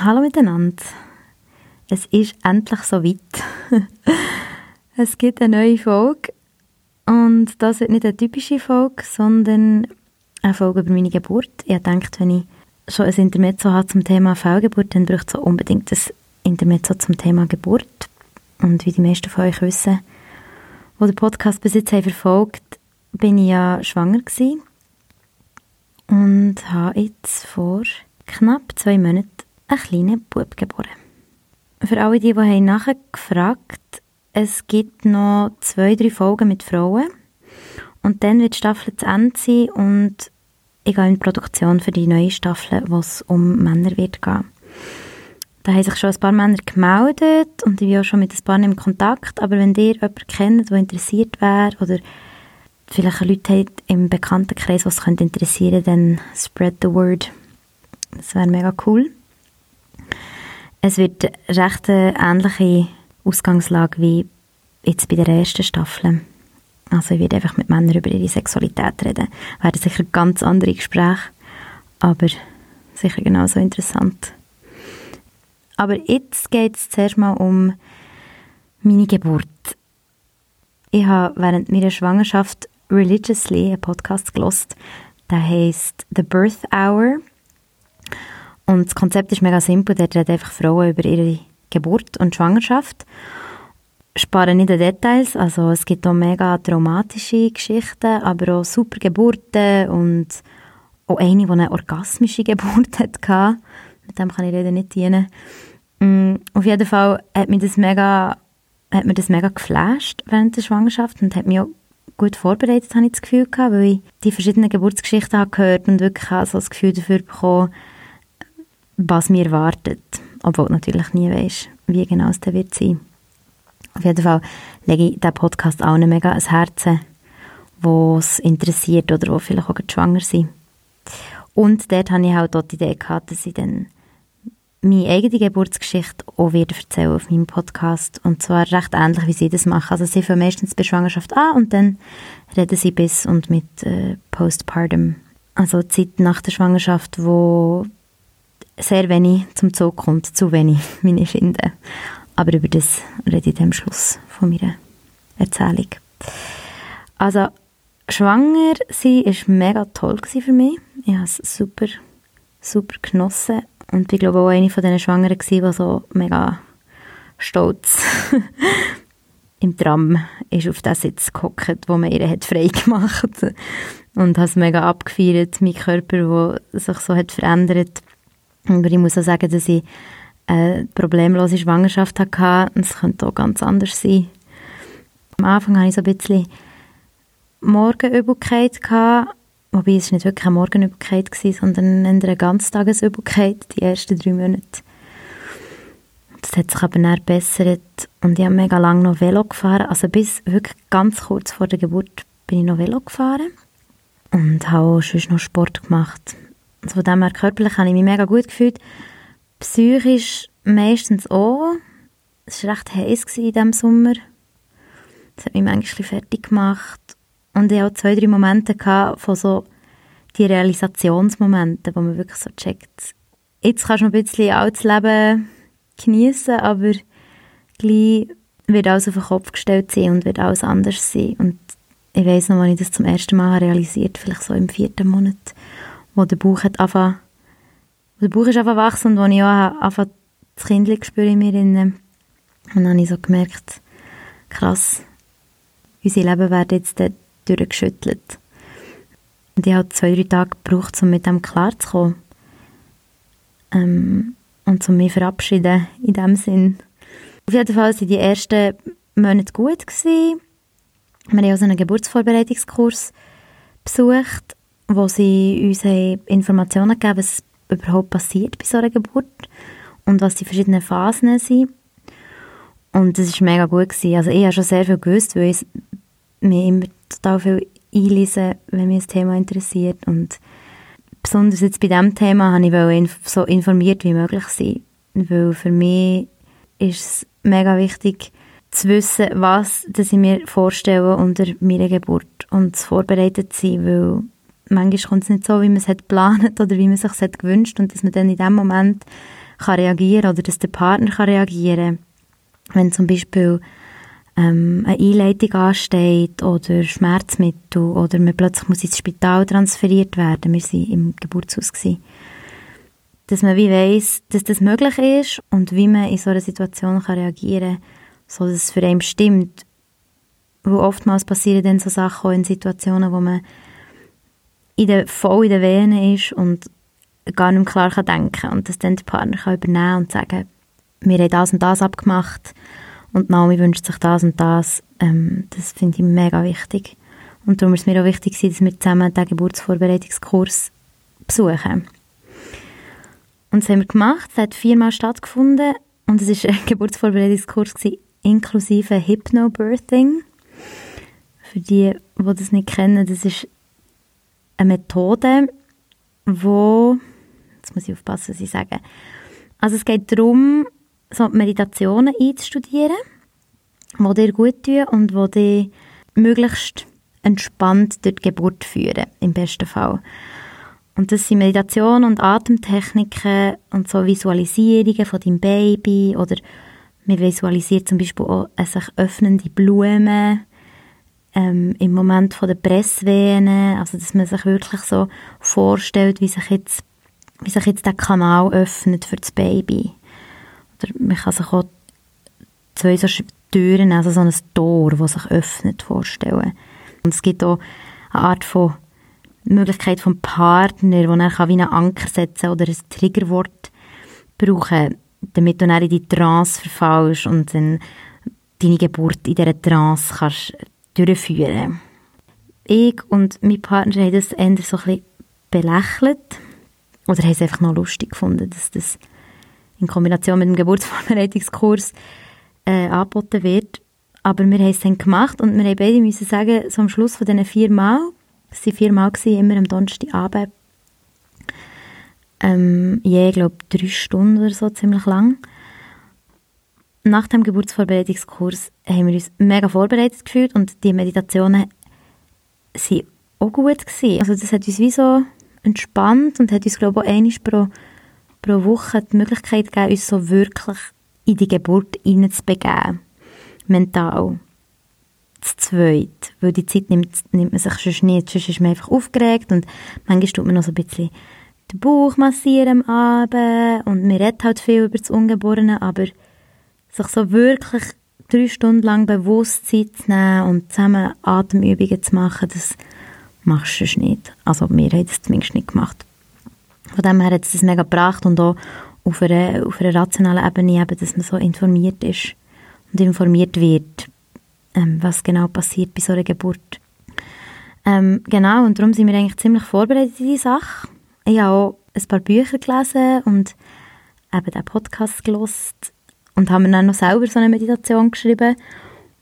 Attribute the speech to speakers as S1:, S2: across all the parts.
S1: Hallo miteinander. Es ist endlich soweit. es gibt eine neue Folge und das wird nicht eine typische Folge, sondern eine Folge über meine Geburt. Ich denke, wenn ich schon ein Intermezzo habe zum Thema Fehlgeburt, dann braucht es unbedingt ein Intermezzo zum Thema Geburt. Und wie die meisten von euch wissen, die den Podcast bis jetzt haben verfolgt, bin ich ja schwanger gewesen und habe jetzt vor knapp zwei Monaten einen kleinen Bub geboren. Für alle, die, die nachgefragt es gibt noch zwei, drei Folgen mit Frauen und dann wird die Staffel zu Ende sein und ich gehe in die Produktion für die neue Staffel, wo es um Männer wird gehen. Da haben sich schon ein paar Männer gemeldet und ich bin auch schon mit ein paar in Kontakt, aber wenn ihr jemanden kennt, der interessiert wäre oder vielleicht Leute habt im Bekanntenkreis, was könnte interessieren, dann spread the word. Das wäre mega cool. Es wird recht eine ähnliche Ausgangslage wie jetzt bei der ersten Staffel. Also ich werde einfach mit Männern über ihre Sexualität reden. Werden sicher ganz andere Gespräche, aber sicher genauso interessant. Aber jetzt geht es zuerst mal um meine Geburt. Ich habe während meiner Schwangerschaft religiously einen Podcast gelost. Der heißt The Birth Hour. Und das Konzept ist mega simpel. Dort reden einfach Frauen über ihre Geburt und Schwangerschaft. Sparen nicht an Details. Also es gibt auch mega traumatische Geschichten, aber auch super Geburten und auch eine, die eine orgasmische Geburt hatte. Mit dem kann ich leider nicht dienen. Mm, auf jeden Fall hat mich das mega, hat mir das mega geflasht während der Schwangerschaft und hat mich auch gut vorbereitet, habe ich das Gefühl gehabt, weil ich die verschiedenen Geburtsgeschichten habe gehört und wirklich auch so das Gefühl dafür bekommen, was mir erwartet. Obwohl du natürlich nie weißt, wie genau es dann wird sein. Auf jeden Fall lege ich diesen Podcast allen mega ans Herzen, die es interessiert oder die vielleicht auch schwanger sind. Und dort habe ich halt auch die Idee gehabt, dass ich dann meine eigene Geburtsgeschichte auch wieder erzählen auf meinem Podcast. Und zwar recht ähnlich, wie sie das machen. Also sie fangen meistens bei Schwangerschaft an und dann reden sie bis und mit äh, Postpartum. Also die Zeit nach der Schwangerschaft, wo sehr wenig zum Zug kommt, zu wenig, wie ich finde. Aber über das rede ich am Schluss von meiner Erzählung. Also, schwanger sein war mega toll für mich. Ich habe es super, super genossen. Und ich glaube auch eine von diesen Schwangeren die so mega stolz im Tram ist auf den Sitz gehockt, wo man ihr hat frei gemacht und hat es mega abgefeiert, mein Körper, der sich so hat verändert aber ich muss auch sagen, dass ich eine problemlose Schwangerschaft hatte. Es könnte auch ganz anders sein. Am Anfang hatte ich so ein bisschen Morgenübelkeit. Wobei es nicht wirklich eine Morgenübelkeit war, sondern eine Ganztagesübelkeit, die ersten drei Monate. Das hat sich aber dann bessert und ich habe mega lange noch Velo gefahren. Also bis wirklich ganz kurz vor der Geburt bin ich noch Velo gefahren und habe auch sonst noch Sport gemacht. Von dem her körperlich habe ich mich mega gut gefühlt. Psychisch meistens auch. Es war recht heiß in diesem Sommer. Das hat mich manchmal fertig gemacht. Und ich hatte zwei, drei Momente von so die Realisationsmomente, wo man wirklich so checkt, jetzt kannst du ein bisschen altes Leben genießen, aber gleich wird alles auf den Kopf gestellt sein und wird alles anders sein. Und ich weiß noch, als ich das zum ersten Mal realisiert vielleicht so im vierten Monat wo der Bauch hat angefangen, der Bauch ist einfach wachsen und wo ich auch angefangen, das Kind spüre in mir drin. Und dann habe ich so gemerkt, krass, unser Leben wird jetzt durchgeschüttelt. Und ich habe zwei, drei Tage gebraucht, um mit dem klarzukommen. Ähm, und um mich verabschieden, in dem Sinn. Auf jeden Fall waren die ersten Monate gut. Gewesen. Wir haben auch so einen Geburtsvorbereitungskurs besucht wo sie uns Informationen gegeben was überhaupt passiert bei so einer Geburt und was die verschiedenen Phasen sind. Und das war mega gut. Gewesen. Also ich habe schon sehr viel gewusst, weil ich mich immer total viel einlese, wenn mich das Thema interessiert. Und besonders jetzt bei diesem Thema habe ich so informiert wie möglich sein. Weil für mich ist es mega wichtig, zu wissen, was dass ich mir vorstelle unter meiner Geburt und vorbereitet zu sein, weil manchmal kommt es nicht so, wie man es hat geplant oder wie man es sich gewünscht und dass man dann in dem Moment, kann reagieren oder dass der Partner kann reagieren Wenn zum Beispiel ähm, eine Einleitung ansteht oder Schmerzmittel oder man plötzlich muss ins Spital transferiert werden. Wir waren im Geburtshaus. Gewesen. Dass man wie weiss, dass das möglich ist und wie man in so einer Situation kann reagieren kann, so dass es für einen stimmt. Wo oftmals passieren dann so Sachen auch in Situationen, wo man in der, voll in den Venen ist und gar nicht mehr klar kann denken und dass dann der Partner kann übernehmen und sagen, wir haben das und das abgemacht und Naomi wünscht sich das und das. Ähm, das finde ich mega wichtig. Und darum ist es mir auch wichtig, dass wir zusammen den Geburtsvorbereitungskurs besuchen. Und das haben wir gemacht. Es hat viermal stattgefunden. Und es war ein Geburtsvorbereitungskurs gewesen, inklusive Hypnobirthing. Für die, die das nicht kennen, das ist eine Methode, wo jetzt muss ich aufpassen, was ich sage. Also es geht darum, so Meditationen einzustudieren, die dir gut tun und die dich möglichst entspannt durch die Geburt führen, im besten Fall. Und das sind Meditationen und Atemtechniken und so Visualisierungen von deinem Baby oder man visualisiert zum Beispiel auch eine sich öffnende Blume ähm, im Moment von der Pressvene, also dass man sich wirklich so vorstellt, wie sich jetzt, wie sich jetzt der Kanal öffnet für das Baby. Oder man kann sich auch zwei so Türen, also so ein Tor, das sich öffnet, vorstellen. Und es gibt auch eine Art von Möglichkeit vom Partner, wo er wie einen Anker setzen oder ein Triggerwort brauchen, damit du dann in die Trance verfallst und dann deine Geburt in dieser Trance kannst durchführen. Ich und mein Partner haben das eher so ein bisschen belächelt oder haben es einfach noch lustig gefunden, dass das in Kombination mit dem Geburtsvorbereitungskurs äh, angeboten wird. Aber wir haben es dann gemacht und wir haben beide müssen sagen, so am Schluss von diesen vier Mal, es waren vier Mal, gewesen, immer am Donnerstagabend, ähm, je, glaube drei Stunden oder so, ziemlich lang. Nach dem Geburtsvorbereitungskurs haben wir uns mega vorbereitet gefühlt und die Meditationen waren auch gut gewesen. Also das hat uns wie so entspannt und hat uns, glaube ich, auch einmal pro pro Woche die Möglichkeit gegeben, uns so wirklich in die Geburt hineinzubegeben. Mental. Das Zweite. Weil die Zeit nimmt, nimmt man sich sonst nicht. Sonst ist man einfach aufgeregt und manchmal tut man noch so ein bisschen den Bauch massieren am Abend und man redet halt viel über das Ungeborene, aber sich so wirklich drei Stunden lang bewusst Zeit zu nehmen und zusammen Atemübungen zu machen, das machst du nicht. Also wir haben das zumindest nicht gemacht. Von dem her hat es das mega gebracht und auch auf einer, auf einer rationalen Ebene eben, dass man so informiert ist und informiert wird, ähm, was genau passiert bei so einer Geburt. Ähm, genau, und darum sind wir eigentlich ziemlich vorbereitet in die Sache. Ich habe auch ein paar Bücher gelesen und eben den Podcast gelost und haben dann noch selber so eine Meditation geschrieben,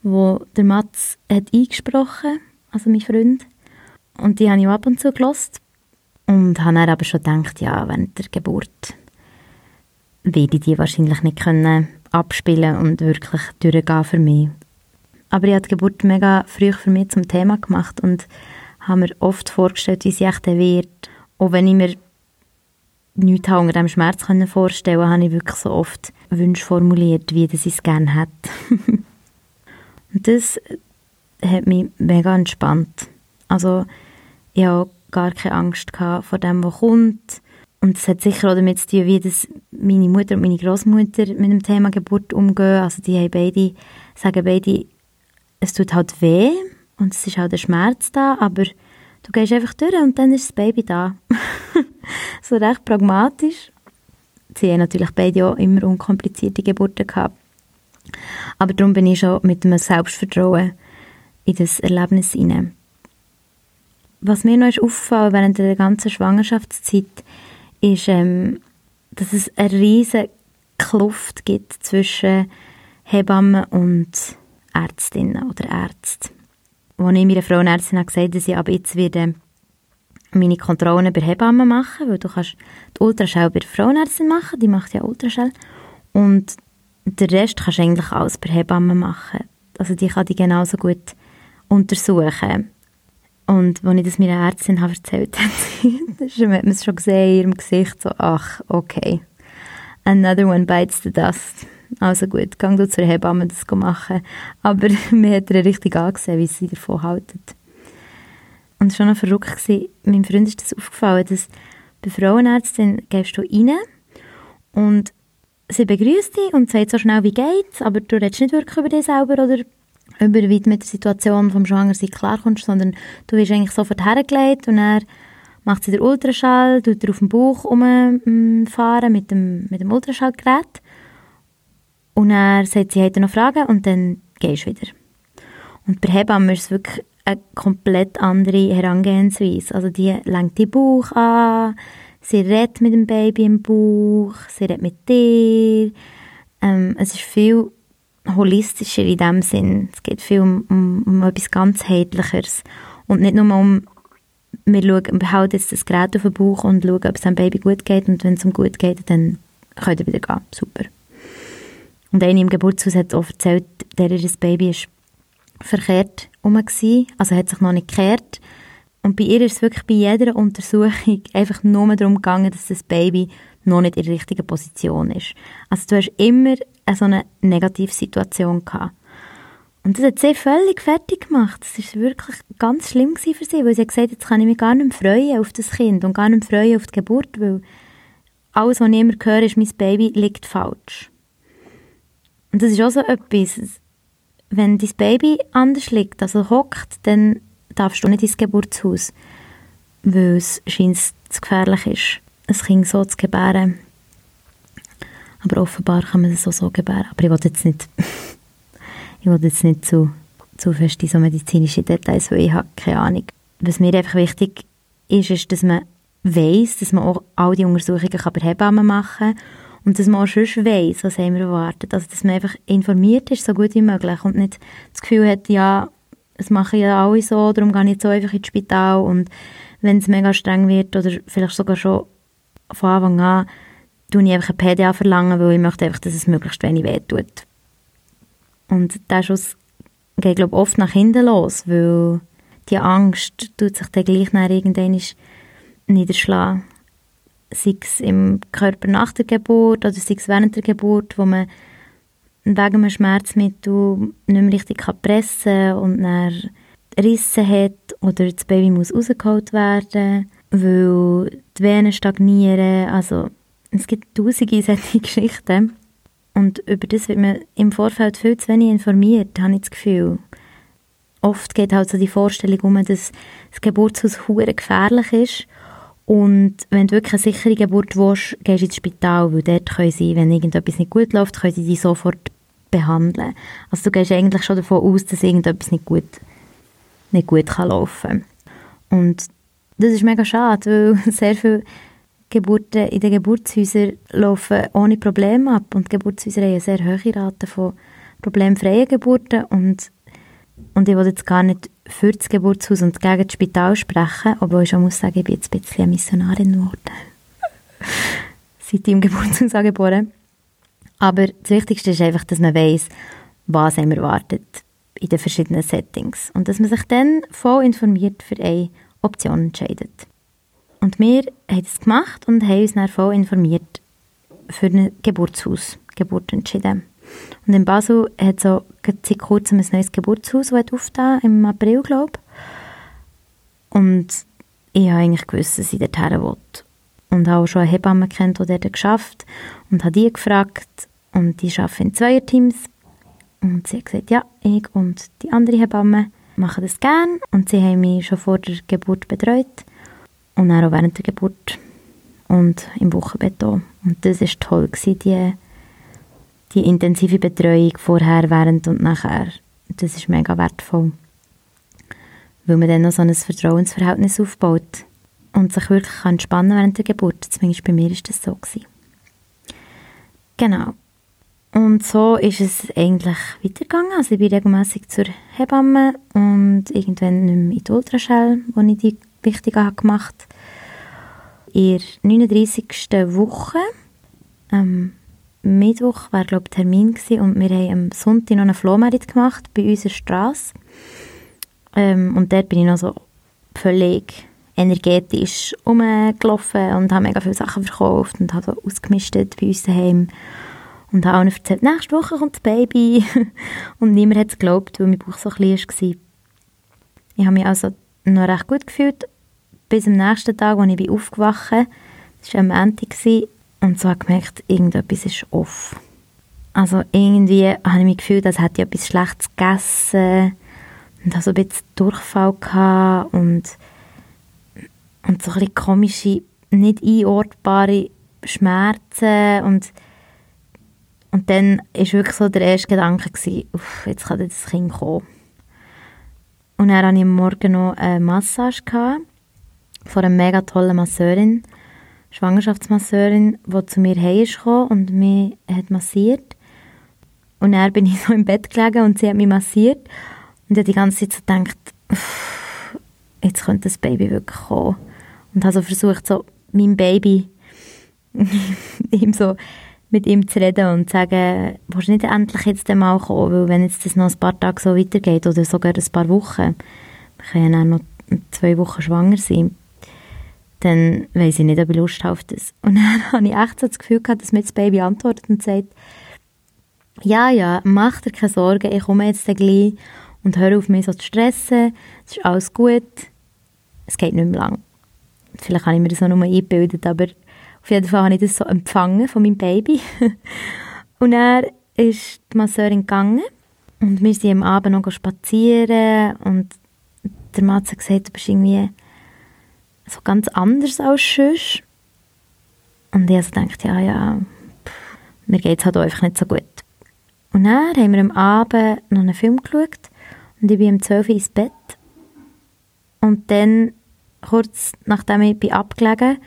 S1: wo der Mats hat eingesprochen, also mein Freund. Und die habe ich ab und zu gelost. Und habe dann aber schon gedacht, ja, während der Geburt werde ich die wahrscheinlich nicht können abspielen und wirklich durchgehen für mich. Aber ich habe die Geburt mega früh für mich zum Thema gemacht und habe mir oft vorgestellt, wie sie echt wird. Auch wenn ich mir nichts unter dem Schmerz vorstellen konnte, habe ich wirklich so oft Wünsche formuliert, wie das ich es gerne hätte. und das hat mich mega entspannt. Also ich habe gar keine Angst vor dem, was kommt. Und es hat sicher auch damit zu tun, wie das meine Mutter und meine Großmutter mit dem Thema Geburt umgehen. Also die haben beide, sagen beide, es tut halt weh und es ist halt der Schmerz da, aber du gehst einfach durch und dann ist das Baby da. so recht pragmatisch. Sie haben natürlich beide auch immer unkomplizierte Geburten gehabt. Aber darum bin ich schon mit einem Selbstvertrauen in das Erlebnis hinein. Was mir noch ist aufgefallen während der ganzen Schwangerschaftszeit, ist, ähm, dass es eine riesige Kluft gibt zwischen Hebammen und Ärztinnen oder Ärzten. Als ich meiner Frauenärztin gesagt habe, dass ich ab jetzt werde meine Kontrollen bei Hebammen machen, weil du kannst die Ultraschall bei der Frauenärztin machen, die macht ja Ultraschall, und den Rest kannst du eigentlich alles bei Hebammen machen. Also die kann die genauso gut untersuchen. Und als ich das meiner Ärztin habe erzählt habe, hat man es schon gesehen in ihrem Gesicht, so, ach, okay. Another one bites the dust. Also gut, gang du zur Hebamme das machen. Aber mir hat er richtig angesehen, wie sie davon halten. Und war schon noch verrückt. Gewesen. Meinem Freund ist das aufgefallen, dass bei Frauenärztin gehst du rein und sie begrüßt dich und sagt so schnell, wie geht's, aber du redest nicht wirklich über dich selber oder über wie du mit der Situation vom Schwangersein klarkommst, sondern du wirst eigentlich sofort hergelegt und er macht sie den Ultraschall, tut er auf dem Bauch umfahren mit dem, mit dem Ultraschallgerät und er sagt, sie hätte noch Fragen und dann gehst du wieder. Und bei Hebammen ist es wirklich eine komplett andere Herangehensweise. Also die lenkt den Bauch an, sie redet mit dem Baby im Bauch, sie redet mit dir. Ähm, es ist viel holistischer in dem Sinn. Es geht viel um, um, um etwas ganzheitlicheres und nicht nur um wir schauen, wir halten jetzt das Gerät auf den Bauch und schauen, ob es dem Baby gut geht und wenn es ihm gut geht, dann könnt ihr wieder gehen. Super. Und eine im Geburtshaus hat auch erzählt, der ihr Baby ist verkehrt rum also hat sich noch nicht gekehrt. Und bei ihr ist es wirklich bei jeder Untersuchung einfach nur darum gegangen, dass das Baby noch nicht in der richtigen Position ist. Also du hast immer eine so eine Negativsituation gehabt. Und das hat sie völlig fertig gemacht. Das war wirklich ganz schlimm für sie, weil sie hat gesagt, jetzt kann ich mich gar nicht mehr freuen auf das Kind und gar nicht mehr freuen auf die Geburt, weil alles, was ich immer höre, ist, mein Baby liegt falsch. Und das ist auch so etwas, wenn dein Baby anders liegt, also hockt, dann darfst du nicht ins Geburtshaus, weil es scheint zu gefährlich ist, ein Kind so zu gebären. Aber offenbar kann man es auch so gebären. Aber ich will jetzt nicht, ich will jetzt nicht zu, zu fest in so medizinische Details, weil ich habe keine Ahnung. Was mir einfach wichtig ist, ist, dass man weiss, dass man auch all die Untersuchungen bei Hebammen machen kann und dass man auch schon weiss, was haben wir erwartet. Also, dass man einfach informiert ist, so gut wie möglich und nicht das Gefühl hat, ja, es machen ja alle so, darum gehe ich jetzt so einfach ins Spital und wenn es mega streng wird oder vielleicht sogar schon von Anfang an, tue ich einfach ein PDA verlangen, weil ich möchte einfach, dass es möglichst wenig wehtut. Und der Schuss geht, glaube ich, oft nach hinten los, weil die Angst tut sich dann gleich nach irgendwann niederschlagen sei es im Körper nach der Geburt oder sei es während der Geburt, wo man wegen einem Schmerzmittel nicht mehr richtig pressen kann und dann Risse hat oder das Baby muss rausgeholt werden, weil die Venen stagnieren. Also es gibt tausende solche Geschichten. Und über das wird man im Vorfeld viel zu wenig informiert, habe ich das Gefühl. Oft geht halt so die Vorstellung um, dass das Geburtshaus gefährlich ist und wenn du wirklich eine sichere Geburt willst, gehst du ins Spital, weil dort können sie, wenn irgendetwas nicht gut läuft, können sie dich sofort behandeln. Also du gehst eigentlich schon davon aus, dass irgendetwas nicht gut, nicht gut kann laufen. Und das ist mega schade, weil sehr viele Geburten in den Geburtshäusern laufen ohne Probleme ab. Und Geburtshäuser haben eine sehr hohe Rate von problemfreien Geburten. Und, und ich will jetzt gar nicht für das Geburtshaus und gegen das Spital sprechen, obwohl ich schon muss sagen, ich bin jetzt ein bisschen eine Missionarin geworden. Seit ich im Geburtshaus angeboren Aber das Wichtigste ist einfach, dass man weiß, was einem erwartet in den verschiedenen Settings und dass man sich dann voll informiert für eine Option entscheidet. Und wir haben das gemacht und haben uns dann voll informiert für ein Geburtshaus, Geburt entschieden. Und in Basel hat so seit kurzem ein neues Geburtshaus aufgetan, im April, glaube ich. Und ich habe eigentlich gewusst, dass ich dorthin will. Und habe auch schon eine Hebamme kennt, die dort geschafft und habe die gefragt. Und die arbeiten in Zweierteams. Und sie hat gesagt, ja, ich und die andere Hebamme machen das gerne. Und sie haben mich schon vor der Geburt betreut. Und auch während der Geburt. Und im Wochenbett auch. Und das war toll, gewesen, die intensive Betreuung vorher, während und nachher, das ist mega wertvoll. Weil man dann noch so ein Vertrauensverhältnis aufbaut und sich wirklich entspannen kann während der Geburt. Zumindest bei mir war das so. Gewesen. Genau. Und so ist es eigentlich weitergegangen. Also ich bin regelmäßig zur Hebamme und irgendwann nicht mehr in die Ultraschall, wo ich die wichtige habe gemacht In der 39. Woche ähm, Mittwoch war glaube Termin gewesen, und wir haben am Sonntag noch einen Flohmarkt gemacht bei unserer Straße. Ähm, und dort bin ich noch so völlig energetisch rumgelaufen und habe mega viele Sachen verkauft und habe so ausgemistet bei uns daheim. Und habe allen erzählt, nächste Woche kommt das Baby. und niemand hat es geglaubt, weil mein Bauch so klein war. Ich habe mich also noch recht gut gefühlt, bis am nächsten Tag, als ich aufgewacht bin. Das war am Ende und so habe ich gemerkt, irgendetwas ist off. Also irgendwie habe ich mich gefühlt, als hätte ich etwas Schlechtes gegessen und hatte so ein bisschen Durchfall gehabt und, und so ein bisschen komische, nicht einordbare Schmerzen und und dann war wirklich so der erste Gedanke, gewesen, jetzt kann das Kind kommen. Und dann hatte ich am Morgen noch eine Massage gehabt, von einer mega tollen Masseurin, Schwangerschaftsmasseurin, die zu mir herkam und mich hat massiert. Und dann bin ich so im Bett gelegen und sie hat mich massiert. Und ich habe die ganze Zeit so gedacht, jetzt könnte das Baby wirklich kommen. Und habe so versucht, so mein Baby ihm so mit ihm zu reden und zu sagen, willst du nicht endlich jetzt einmal kommen, weil wenn jetzt das noch ein paar Tage so weitergeht oder sogar ein paar Wochen, wir können ja noch zwei Wochen schwanger sein, dann weiß ich nicht, ob ich Lust habe auf das. Und dann habe ich echt so das Gefühl gehabt, dass mir das Baby antwortet und sagt, ja, ja, mach dir keine Sorgen, ich komme jetzt gleich und hör auf mich so zu stressen, es ist alles gut, es geht nicht mehr lang. Vielleicht habe ich mir das auch nur eingebildet, aber auf jeden Fall habe ich das so empfangen von meinem Baby. und er ist die Masseurin gegangen und wir sind am Abend noch spazieren und der Matze hat gesagt, du bist irgendwie so ganz anders als sonst. Und ich also gedacht, ja, ja, pff, mir geht es halt einfach nicht so gut. Und dann haben wir am Abend noch einen Film geschaut und ich bin um 12 Uhr ins Bett. Und dann, kurz nachdem ich bin abgelegen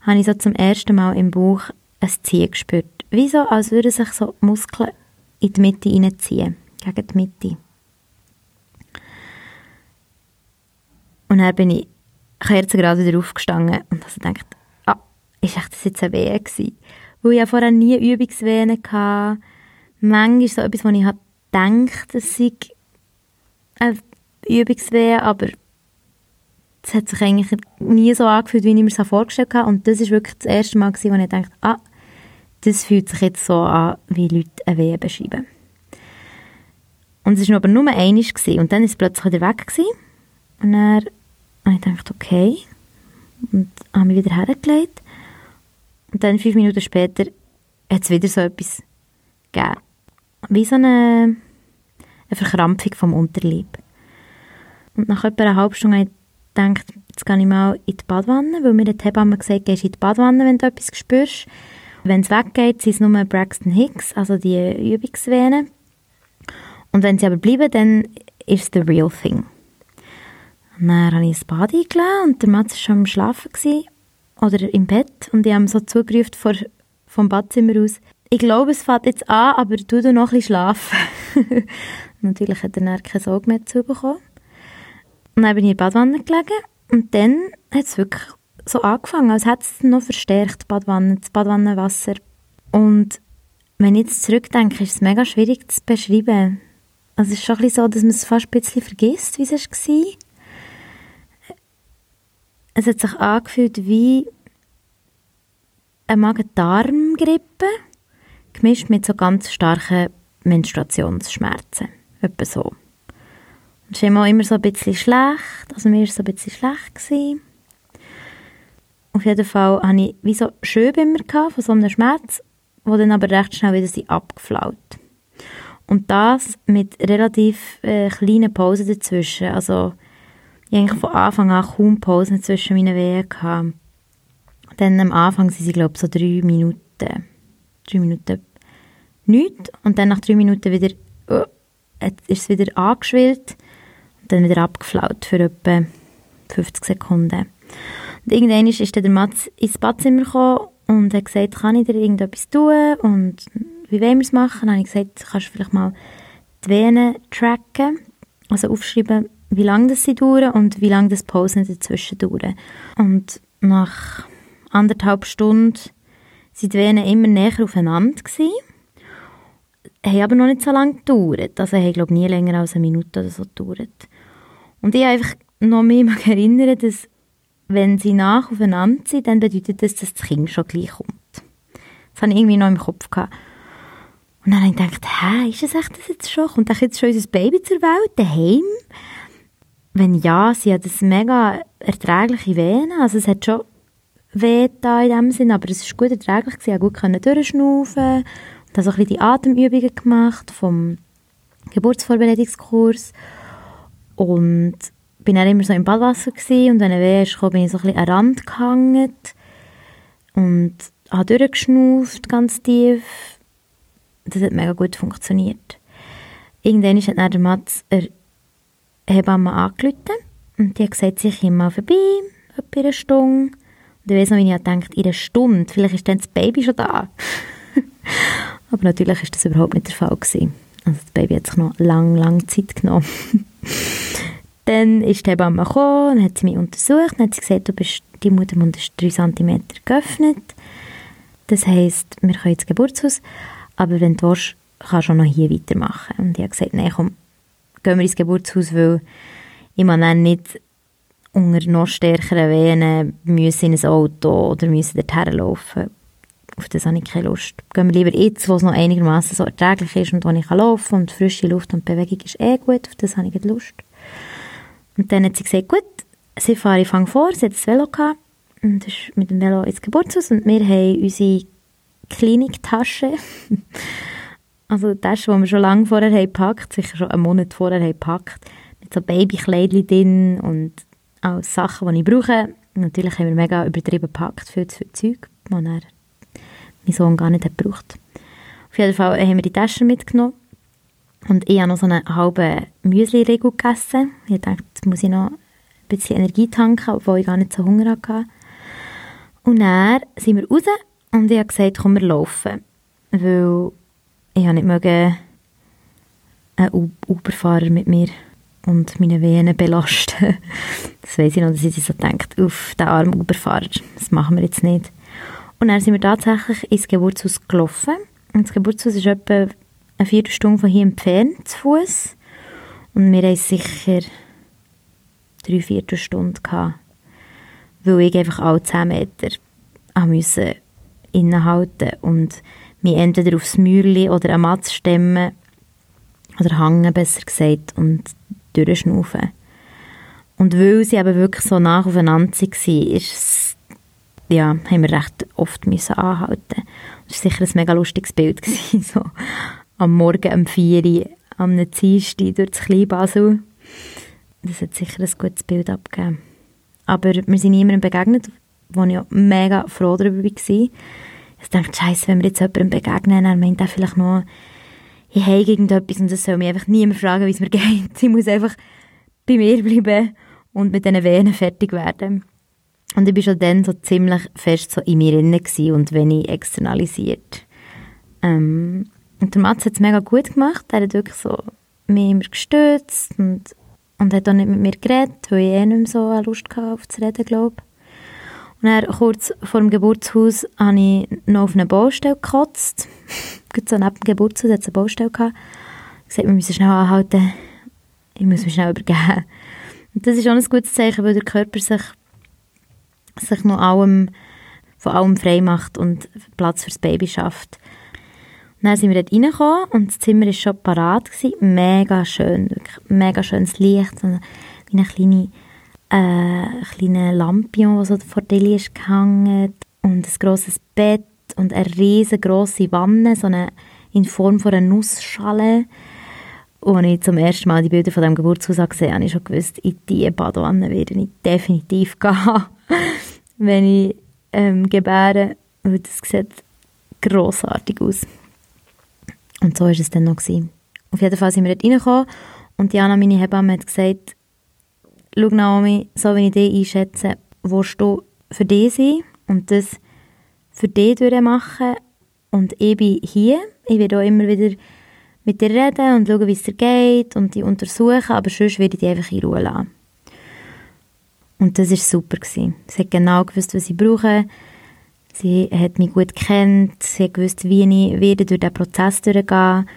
S1: habe ich so zum ersten Mal im Bauch ein Ziehen gespürt. Wie so, als würden sich so Muskeln in die Mitte hineinziehen, gegen die Mitte. Und dann bin ich gerade wieder aufgestanden und also gedacht, ah, ist echt das jetzt eine Wehe gewesen? Weil ich ja vorher nie Übungswehen hatte. Manchmal so etwas, wo ich halt gedacht, es sei eine Übungswehe, aber es hat sich eigentlich nie so angefühlt, wie ich mir das vorgestellt habe. Und das ist wirklich das erste Mal, gewesen, wo ich dachte, ah, das fühlt sich jetzt so an, wie Leute eine Wehe beschreiben. Und es war aber nur gewesen. und dann ist es plötzlich wieder weg gewesen. Und dann habe ich gedacht, okay, und habe mich wieder hergelegt. Und dann fünf Minuten später hat es wieder so etwas gegeben. Wie so eine, eine Verkrampfung vom Unterleib. Und nach etwa einer halben Stunde habe ich gedacht, jetzt gehe ich mal in die Badwanne, weil mir die Hebamme gesagt gehst in die Badwanne, wenn du etwas spürst. Wenn es weggeht, sind es nur Braxton Hicks, also die Übungsvenen. Und wenn sie aber bleiben, dann ist es the real thing. Und dann habe ich ein Bad eingeladen und der Mats war schon am Schlafen oder im Bett und ich habe ihm so zugerufen vor, vom Badzimmer aus, ich glaube, es fängt jetzt an, aber du noch ein schlafen. Natürlich hat er dann keine Sorge mehr zu bekommen. Und dann bin ich in der Badwanne gelegen und dann hat es wirklich so angefangen, als hätte es noch verstärkt, die Badwanne, das Badwannenwasser. Und wenn ich jetzt zurückdenke, ist es mega schwierig zu beschreiben. Also es ist schon ein bisschen so, dass man es fast ein bisschen vergisst, wie es war. Es hat sich angefühlt wie eine Magen-Darm-Grippe, gemischt mit so ganz starken Menstruationsschmerzen. Etwa so. Es war immer so ein bisschen schlecht, also mir war es so ein bisschen schlecht. Gewesen. Auf jeden Fall hatte ich wie so Schöbe immer von so einem Schmerz, wo dann aber recht schnell wieder abgeflaut. Und das mit relativ äh, kleinen Pausen dazwischen. Also ich eigentlich von Anfang an kaum Pausen zwischen meinen Wehen gehabt. Dann am Anfang sind sie, glaube ich, so drei Minuten. Drei Minuten nichts. Und dann nach drei Minuten wieder, oh, ist es wieder angeschwillt. Und dann wieder abgeflaut für etwa 50 Sekunden. Und irgendwann ist dann der Mats ins Badzimmer gekommen und hat gesagt, kann ich dir irgendetwas tun? Und wie wollen wir es machen? Dann habe ich gesagt, kannst du vielleicht mal die Venen tracken, also aufschreiben, wie lange das sie dauern und wie lange das Pausen dazwischen dauern. Und nach anderthalb Stunden sind die Venen immer näher aufeinander gewesen, haben aber noch nicht so lange gedauert. Also haben, glaube nie länger als eine Minute oder so gedauert. Und ich habe einfach noch mehr erinnern, dass wenn sie nach aufeinander sind, dann bedeutet das, dass das Kind schon gleich kommt. Das hatte ich irgendwie noch im Kopf. Gehabt. Und dann habe ich gedacht, hä, ist es echt das jetzt schon? Kommt jetzt schon unser Baby zur Welt, daheim? Wenn ja, sie hat das mega erträgliche Venen, also es hat schon weh da in dem Sinn, aber es war gut erträglich, sie gut durchschnaufen. Und habe so ein bisschen die Atemübungen gemacht vom Geburtsvorbereitungskurs. Und bin dann immer so im Badwasser gewesen, und wenn er weh ist, bin ich so ein bisschen an den Rand gehangen. Und habe durchgeschnauft, ganz tief. Das hat mega gut funktioniert. Irgendwann hat dann der Mats Hebamme angerufen und die hat gesagt, sie kommt mal vorbei, etwa eine Stunde. Und ich weiss noch, wie ich gedacht in einer Stunde, vielleicht ist dann das Baby schon da. Aber natürlich war das überhaupt nicht der Fall. Gewesen. Also das Baby hat sich noch lang, lang Zeit genommen. dann ist die Hebamme gekommen, dann hat sie mich untersucht, dann hat sie gesagt, du bist, die Muttermund ist 3 cm geöffnet. Das heisst, wir können ins Geburtshaus, aber wenn du willst, kannst du auch noch hier weitermachen. Und ich habe gesagt, nein, komm, gehen wir ins Geburtshaus, weil ich muss dann nicht unter noch stärkeren Venen müssen in ein Auto oder müssen dorthin laufen. Auf das habe ich keine Lust. Gehen wir lieber jetzt, wo es noch einigermaßen so erträglich ist und wo ich laufen kann und frische Luft und Bewegung ist eh gut, auf das habe ich Lust. Und dann hat sie gesagt, gut, sie fahre, ich fange vor, sie hat das Velo gehabt und ist mit dem Velo ins Geburtshaus und wir haben unsere Kliniktasche, also die Tasche, die wir schon lange vorher haben gepackt, sicher schon einen Monat vorher haben gepackt, mit so Babykleidchen drin und auch Sachen, die ich brauche. Natürlich haben wir mega übertrieben gepackt, viel zu Zeug, das mein Sohn gar nicht hat gebraucht. Auf jeden Fall haben wir die Tasche mitgenommen und ich habe noch so einen halben Müsli-Riegel gegessen. Ich dachte, jetzt muss ich noch ein bisschen Energie tanken, obwohl ich gar nicht so Hunger hatte. Und dann sind wir raus und ich habe gesagt, komm, wir laufen. Weil ich habe nicht mögen, einen Uberfahrer mit mir und meine Venen belasten. das weiß ich noch, dass ich so denkt, uff, der arme Uberfahrer, das machen wir jetzt nicht. Und dann sind wir tatsächlich ins Geburtshaus gelaufen. Und das Geburtshaus ist etwa eine Viertelstunde von hier entfernt, zu Fuß. Und wir hatten sicher drei Viertelstunden gehabt, weil ich einfach alle zehn Meter musste innehalten und mich entweder aufs Mäuerchen oder am Matz stemmen oder hängen, besser gesagt, und durchschnaufen. Und weil sie eben wirklich so nah aufeinander waren, ist ja, haben wir recht oft müssen anhalten. Das war sicher ein mega lustiges Bild. Gewesen, so am Morgen um 4 Uhr am Dienstag durch das Kleinbasel. Das hat sicher ein gutes Bild abgegeben. Aber wir sind niemandem begegnet, wo ich auch mega froh darüber war. Ich dachte, scheiße, wenn wir jetzt jemandem begegnen, dann meint er vielleicht noch, ich habe irgendetwas und es soll mich einfach niemand fragen, wie es mir geht. Ich muss einfach bei mir bleiben und mit diesen Venen fertig werden. Und ich war schon dann so ziemlich fest so in mir drin und wenig externalisiert. Ähm, und der Mats hat es mega gut gemacht. Er hat wirklich so mich immer gestützt und, und hat auch nicht mit mir geredet, weil ich eh nicht mehr so Lust hatte, auf zu reden, glaube Und dann, kurz vor dem Geburtshaus habe ich noch auf eine Baustelle gekotzt. so neben dem Geburtshaus hat es eine Baustelle gehabt. Ich gesagt, wir müssen schnell anhalten. Ich muss mich schnell übergeben. Und das ist auch ein gutes Zeichen, weil der Körper sich, sich noch allem, von allem frei macht und Platz fürs Baby schafft. Dann sind wir dort reingekommen und das Zimmer war schon parat. Mega schön, wirklich mega schönes Licht. So wie eine kleine, äh, kleine Lampion, die so vor der Deli ist gehangen. Und ein grosses Bett und eine riesengroße Wanne, so eine, in Form von einer Nussschale. Als ich zum ersten Mal die Bilder von diesem Geburtshaus gesehen habe, ich schon gewusst, in diese Badwanne werde ich definitiv gehen, wenn ich ähm, gebäre. Weil das sieht grossartig aus. Und so war es dann noch. Gewesen. Auf jeden Fall sind wir dort reingekommen und Diana, meine Hebamme, hat gesagt, schau Naomi, so wie ich dich einschätze, willst du für dich sein und das für dich machen und ich bin hier. Ich werde auch immer wieder mit dir reden und schauen, wie es dir geht und dich untersuchen, aber sonst werde ich dich einfach in Ruhe lassen. Und das war super. Gewesen. Sie hat genau gewusst, was ich brauche. Sie hat mich gut kennt, sie hat gewusst, wie ich werde durch diesen Prozess durchgehen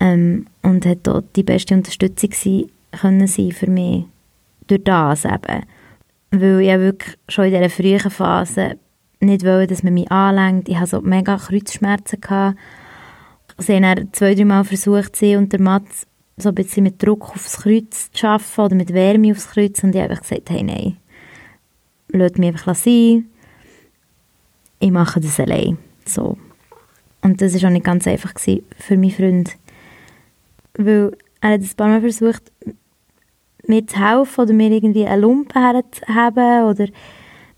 S1: ähm, und hat dort die beste Unterstützung sein, können sein für mich durch das eben. weil ich wirklich schon in dieser frühen Phase nicht wollte, dass man mich anlenkt. Ich hatte so mega Kreuzschmerzen. Gehabt. Sie haben dann zwei, drei Mal versucht, sie und der Mats so ein bisschen mit Druck aufs Kreuz zu arbeiten oder mit Wärme aufs Kreuz und ich habe gesagt, hey, nein, lasst mich einfach sein, ich mache das allein. So. Und das war auch nicht ganz einfach für meinen Freund, weil er hat ein paar Mal versucht, mir oder mir irgendwie eine Lumpe herzuheben oder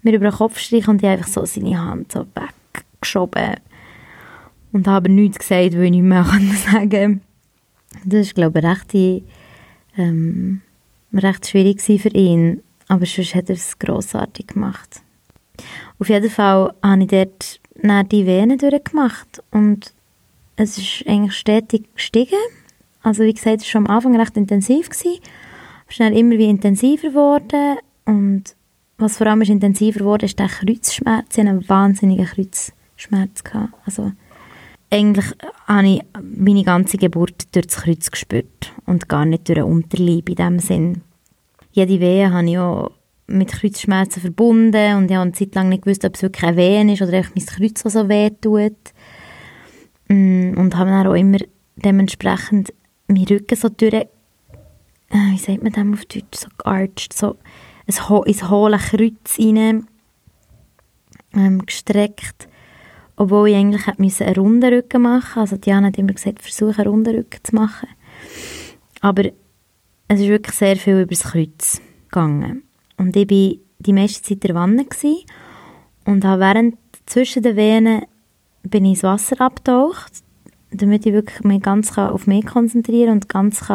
S1: mir über den Kopf streichen und ich einfach so seine Hand so weggeschoben und habe nichts gesagt, weil ich nicht mehr sagen konnte. Das war, glaube ich, recht, ähm, recht schwierig für ihn, aber sonst hat er es grossartig gemacht. Auf jeden Fall habe ich dort die Venen durchgemacht und es ist eigentlich stetig gestiegen. Also wie gesagt, es war am Anfang recht intensiv. Gewesen. Dann immer wie intensiver geworden und was vor allem ist intensiver geworden, ist der Kreuzschmerz. Ich hatte einen wahnsinnigen Kreuzschmerz. Also eigentlich habe ich meine ganze Geburt durch das Kreuz gespürt und gar nicht durch den Unterleib in dem Sinn. Jede Wehe habe ich auch mit Kreuzschmerzen verbunden und ich habe eine Zeit lang nicht gewusst, ob es wirklich eine Wehe ist oder einfach mein Kreuz, das so weh tut. Mm, und habe dann auch immer dementsprechend meinen Rücken so durch, wie sagt man das auf Deutsch, so gearcht, so ins hohle Kreuz rein ähm, gestreckt obwohl ich eigentlich hätte einen runden Rücken machen Also Diana hat immer gesagt, versuche einen runden Rücken zu machen. Aber es ist wirklich sehr viel über das Kreuz gegangen. Und ich war die meiste Zeit in der Wanne und habe während zwischen den Venen bin ich ins Wasser abgetaucht, damit ich wirklich mich ganz auf mich konzentrieren und ganz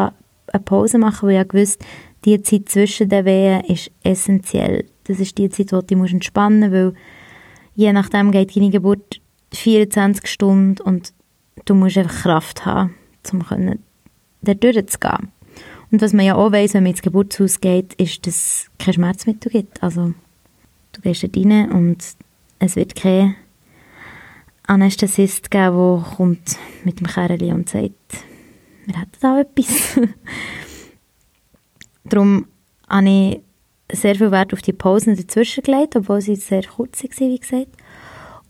S1: eine Pause machen weil ich wusste, die Zeit zwischen den Wehen ist essentiell. Das ist die Zeit, wo du dich entspannen musst, weil je nachdem geht deine Geburt 24 Stunden und du musst einfach Kraft haben, um da durchzugehen. Und was man ja auch weiss, wenn man ins Geburtshaus geht, ist, dass es kein Schmerzmittel gibt. Also du gehst da rein und es wird kein Anästhesist geben, der kommt mit dem Kerli und sagt, wir hätten da etwas. Darum habe ich sehr viel Wert auf die Pausen dazwischen gelegt, obwohl sie sehr kurz waren, wie gesagt.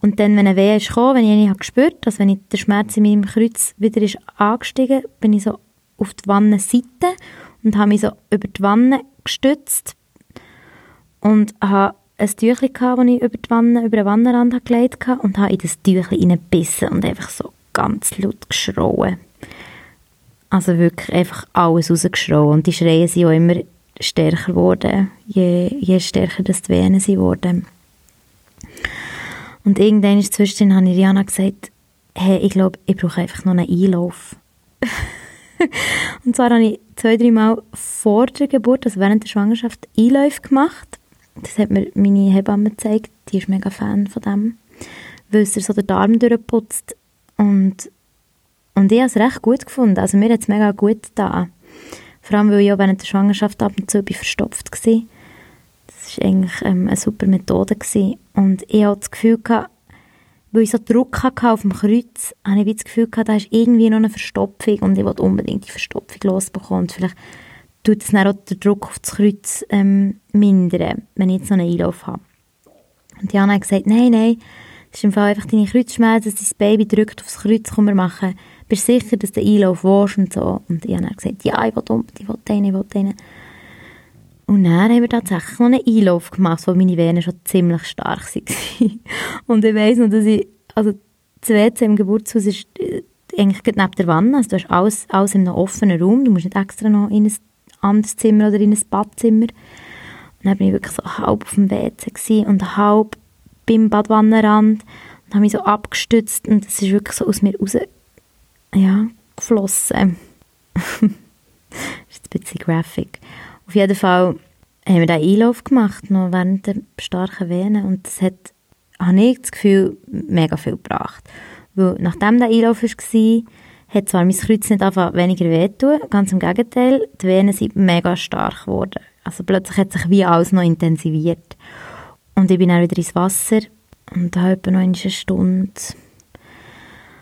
S1: Und dann, wenn eine Wehe ist gekommen, wenn ich eine gespürt habe, also wenn ich der Schmerz in meinem Kreuz wieder ist angestiegen, bin ich so auf die Wannenseite und habe mich so über die Wanne gestützt und habe ein Tüchlein das ich über, die Wanne, über den Wannenrand gelegt habe und habe in das Tüchlein hineingebissen und einfach so ganz laut geschrauen. Also wirklich einfach alles rausgeschrauen. Und die Schreie sind auch immer stärker geworden, je, je stärker das die Venen sind geworden. Und irgendwann zwischendrin habe ich Rihanna gesagt, hey, ich glaube, ich brauche einfach noch einen Einlauf. und zwar habe ich zwei, drei Mal vor der Geburt, also während der Schwangerschaft, Einläufe gemacht. Das hat mir meine Hebamme gezeigt, die ist mega Fan von dem, weil es so den Darm durchputzt. Und, und ich habe es recht gut gefunden, also mir hat es mega gut getan. Vor allem, weil ich auch während der Schwangerschaft ab und zu verstopft war das war eigentlich ähm, eine super Methode. Gewesen. Und ich hatte das Gefühl, gehabt, weil ich so Druck hatte auf dem Kreuz, hatte ich das Gefühl, gehabt, da ist irgendwie noch eine Verstopfung und ich wollte unbedingt die Verstopfung losbekommen. Und vielleicht tut es dann auch den Druck auf das Kreuz ähm, mindern, wenn ich jetzt noch einen Einlauf habe. Und Jana hat gesagt, nein, nein, das ist im Fall einfach deine Kreuzschmerzen, dass dein Baby drückt aufs Kreuz, können wir machen. Bist sicher, dass den Einlauf willst und so. Und Jana hat gesagt, ja, ich will unbedingt, ich will den, ich will den. Und dann haben wir tatsächlich noch einen Einlauf gemacht, wo meine Venen schon ziemlich stark waren. und ich weiss noch, dass ich, also das WC im Geburtshaus ist äh, eigentlich neben der Wanne, also du hast alles, alles in einem offenen Raum, du musst nicht extra noch in ein anderes Zimmer oder in ein Badzimmer. Und dann war ich wirklich so halb auf dem WC und halb beim Badwannenrand und habe mich so abgestützt und es ist wirklich so aus mir raus, ja, geflossen. das ist ein bisschen graphic. Auf jeden Fall haben wir diesen Einlauf gemacht, noch während der starken Venen. Und das hat, habe ich das Gefühl, mega viel gebracht. Weil nachdem der Einlauf war, hat zwar mein Kreuz nicht einfach weniger wehtun, ganz im Gegenteil, die Venen sind mega stark geworden. Also plötzlich hat sich wie alles noch intensiviert. Und ich bin dann wieder ins Wasser und habe etwa noch eine Stunde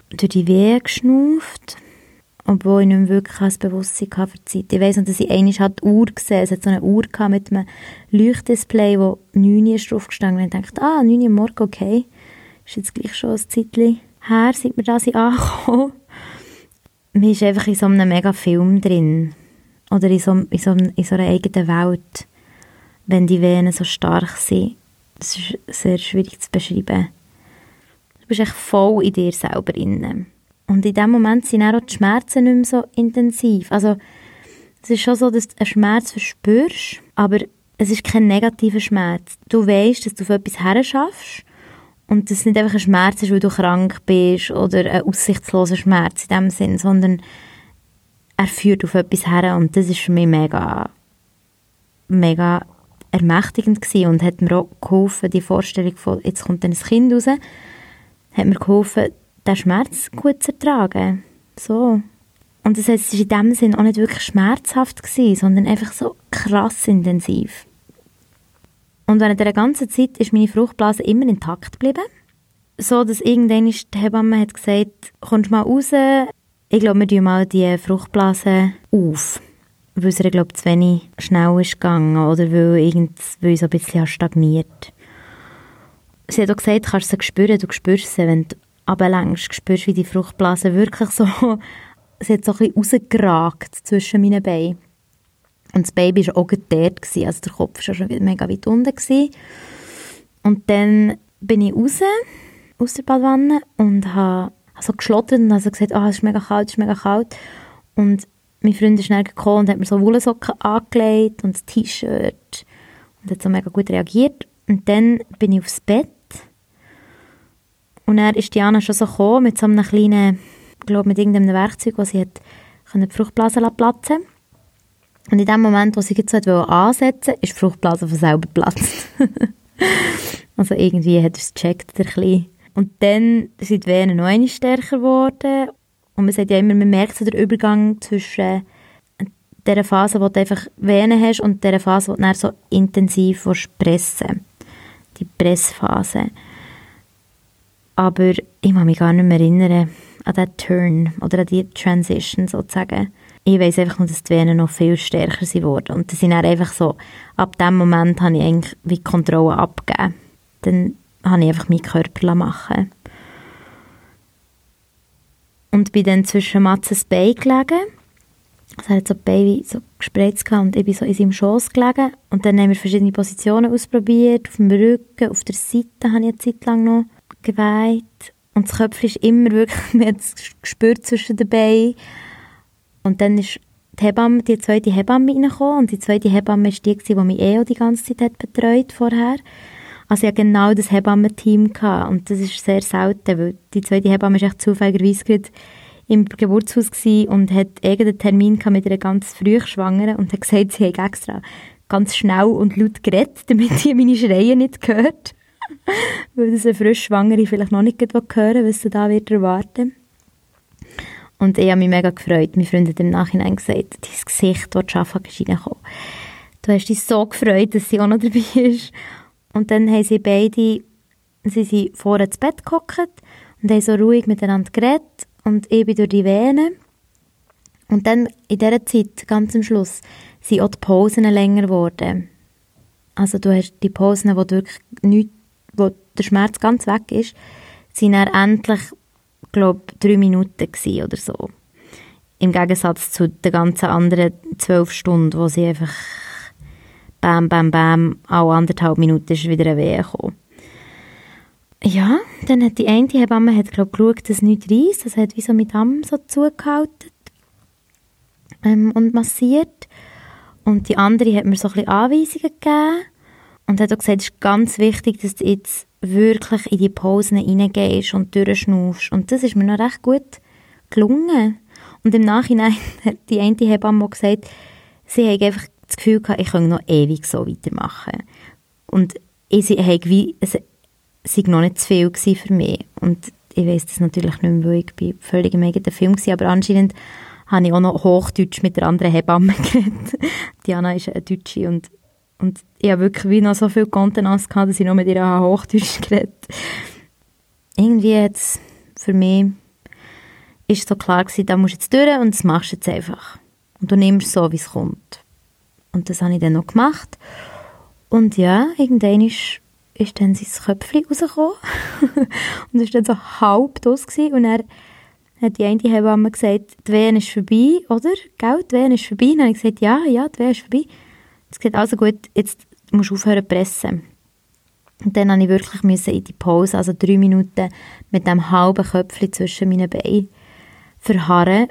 S1: durch die Wehen geschnauft obwohl ich nicht mehr wirklich ein Bewusstsein hatte für die Zeit. Ich weiss noch, dass ich einmal die Uhr gesehen Es hat so eine Uhr mit einem Leuchtdisplay, wo 9 Uhr drauf gestanden und ich dachte, ah, 9 Uhr morgen, okay. Ist jetzt gleich schon ein Zeitchen her, seit wir da sind angekommen. Man ist einfach in so einem mega Film drin. Oder in so, in so, in so einer eigenen Welt, wenn die Venen so stark sind. Das ist sehr schwierig zu beschreiben. Bist echt voll in dir selber drin. Und in dem Moment sind auch die Schmerzen nicht mehr so intensiv. Also es ist schon so, dass du einen Schmerz verspürst, aber es ist kein negativer Schmerz. Du weißt, dass du auf etwas herschaffst und das nicht einfach ein Schmerz ist, weil du krank bist oder ein aussichtsloser Schmerz in dem Sinn, sondern er führt auf etwas her und das ist für mich mega, mega ermächtigend gewesen und hat mir auch geholfen, die Vorstellung von, jetzt kommt dann ein Kind raus, hat mir geholfen, den Schmerz gut zu ertragen. So. Und das heißt, es war in dem Sinn auch nicht wirklich schmerzhaft, gewesen, sondern einfach so krass intensiv. Und während dieser ganzen Zeit ist meine Fruchtblase immer intakt geblieben. So, dass irgendwann die Hebamme hat gesagt, kommst mal raus, ich glaube, wir tun mal die Fruchtblase auf. Weil es ihr, glaube zu wenig schnell ist gegangen oder weil, irgend, weil so ein bisschen stagniert. Sie hat auch gesagt, du kannst sie spüren, du spürst sie, wenn du runterlenkst, spürst wie die Fruchtblase wirklich so, sie hat so ein bisschen rausgeragt zwischen meinen Beinen. Und das Baby war auch dort, gewesen, also der Kopf war schon mega weit unten. Gewesen. Und dann bin ich raus, aus der Badwanne und habe also geschlottert und also gesagt, oh, es ist mega kalt, es ist mega kalt. Und mein Freund ist schnell gekommen und hat mir so Wollsocken angelegt und das T-Shirt und hat so mega gut reagiert. Und dann bin ich aufs Bett und dann ist Diana schon so gekommen mit so einem kleinen, ich glaube mit irgendeinem Werkzeug, das sie hat die Fruchtblase platzen Und in dem Moment, wo sie jetzt so ansetzen ist die Fruchtblase von selber geplatzt. also irgendwie hat es gecheckt, der Kleine. Und dann sind die Venen noch einmal stärker geworden. Und man sagt ja immer, man merkt so den Übergang zwischen der Phase, wo du einfach Venen hast und der Phase, wo du dann so intensiv pressen Die Pressphase. Aber ich kann mich gar nicht mehr erinnern an diesen Turn oder an die Transition sozusagen. Ich weiß einfach nur, dass die Venen noch viel stärker sind worden. Und das sind dann einfach so, ab dem Moment habe ich eigentlich wie die Kontrolle abgegeben. Dann habe ich einfach meinen Körper machen Und bin dann zwischen Matzes Bein gelegen. Er hat so Beine so gespreizt und ich bin so in seinem Schoß gelegen. Und dann haben wir verschiedene Positionen ausprobiert. Auf dem Rücken, auf der Seite habe ich eine Zeit lang noch geweiht. Und das Köpfchen ist immer wirklich, man hat es gespürt zwischen den Beinen. Und dann ist die Hebamme, die zweite Hebamme reingekommen. Und die zweite Hebamme war die, die mich eh die ganze Zeit hat betreut vorher. Also ich hatte genau das Hebammenteam. Gehabt. Und das ist sehr selten, weil die zweite Hebamme war echt zufälligerweise gerade im Geburtshaus und hat irgendeinen Termin mit einer ganz früh Schwangeren und hat gesagt, sie habe extra ganz schnell und laut geredet, damit sie meine Schreie nicht gehört. weil das eine frisch Schwangere vielleicht noch nicht hören was sie da wird erwarten Und ich habe mich mega gefreut. Mein Freund hat im Nachhinein gesagt, dein Gesicht, das Schafa ist reingekommen. Du hast dich so gefreut, dass sie auch noch dabei ist. Und dann haben sie beide, sie sind vorne ins Bett geguckt und haben so ruhig miteinander geredet und ich bin durch die Venen. Und dann in dieser Zeit, ganz am Schluss, sind auch die Pausen länger geworden. Also du hast die Pausen, wo du wirklich nichts wo der Schmerz ganz weg ist, sind er endlich, glaube drei Minuten oder so. Im Gegensatz zu den ganzen anderen zwölf Stunden, wo sie einfach bam, bam, bam, alle anderthalb Minuten ist wieder Weh gekommen. Ja, dann hat die eine Hebamme hat, glaub, geschaut, dass nichts reißt. Das hat wie so mit Arm so zugehalten ähm, und massiert. Und die andere hat mir so ein bisschen Anweisungen gegeben. Und hat auch gesagt, es ist ganz wichtig, dass du jetzt wirklich in die Pausen reingehst und durchschnaufst. Und das ist mir noch recht gut gelungen. Und im Nachhinein hat die eine Hebamme gesagt, sie hat einfach das Gefühl gehabt, ich könnte noch ewig so weitermachen. Und ich habe wie, es war noch nicht zu viel für mich. Und ich weiß das natürlich nicht mehr, weil ich völlig im eigenen Film war, aber anscheinend habe ich auch noch Hochdeutsch mit der anderen Hebamme geredet. Diana ist eine Deutsche und und ich habe wirklich wie noch so viel Kontenance gehabt, dass ich noch mit ihr Hochdeutsch geredet Irgendwie es für mich ist so klar gewesen, da musst du jetzt durch und das machst du jetzt einfach. Und du nimmst so, wie es kommt. Und das habe ich dann noch gemacht. Und ja, irgendwann ist, ist dann sein Köpfchen rausgekommen. und es war dann so halb das gewesen. Und er hat die eine Hebamme gesagt, die Wehen ist vorbei, oder? Gell, die Wehen ist vorbei. Und dann habe ich gesagt, ja, ja, die Wehen ist vorbei. Sie gesagt, also gut, jetzt musst du aufhören zu pressen. Und dann musste ich wirklich müssen in die Pause, also drei Minuten, mit dem halben Köpfchen zwischen meinen Beinen verharren.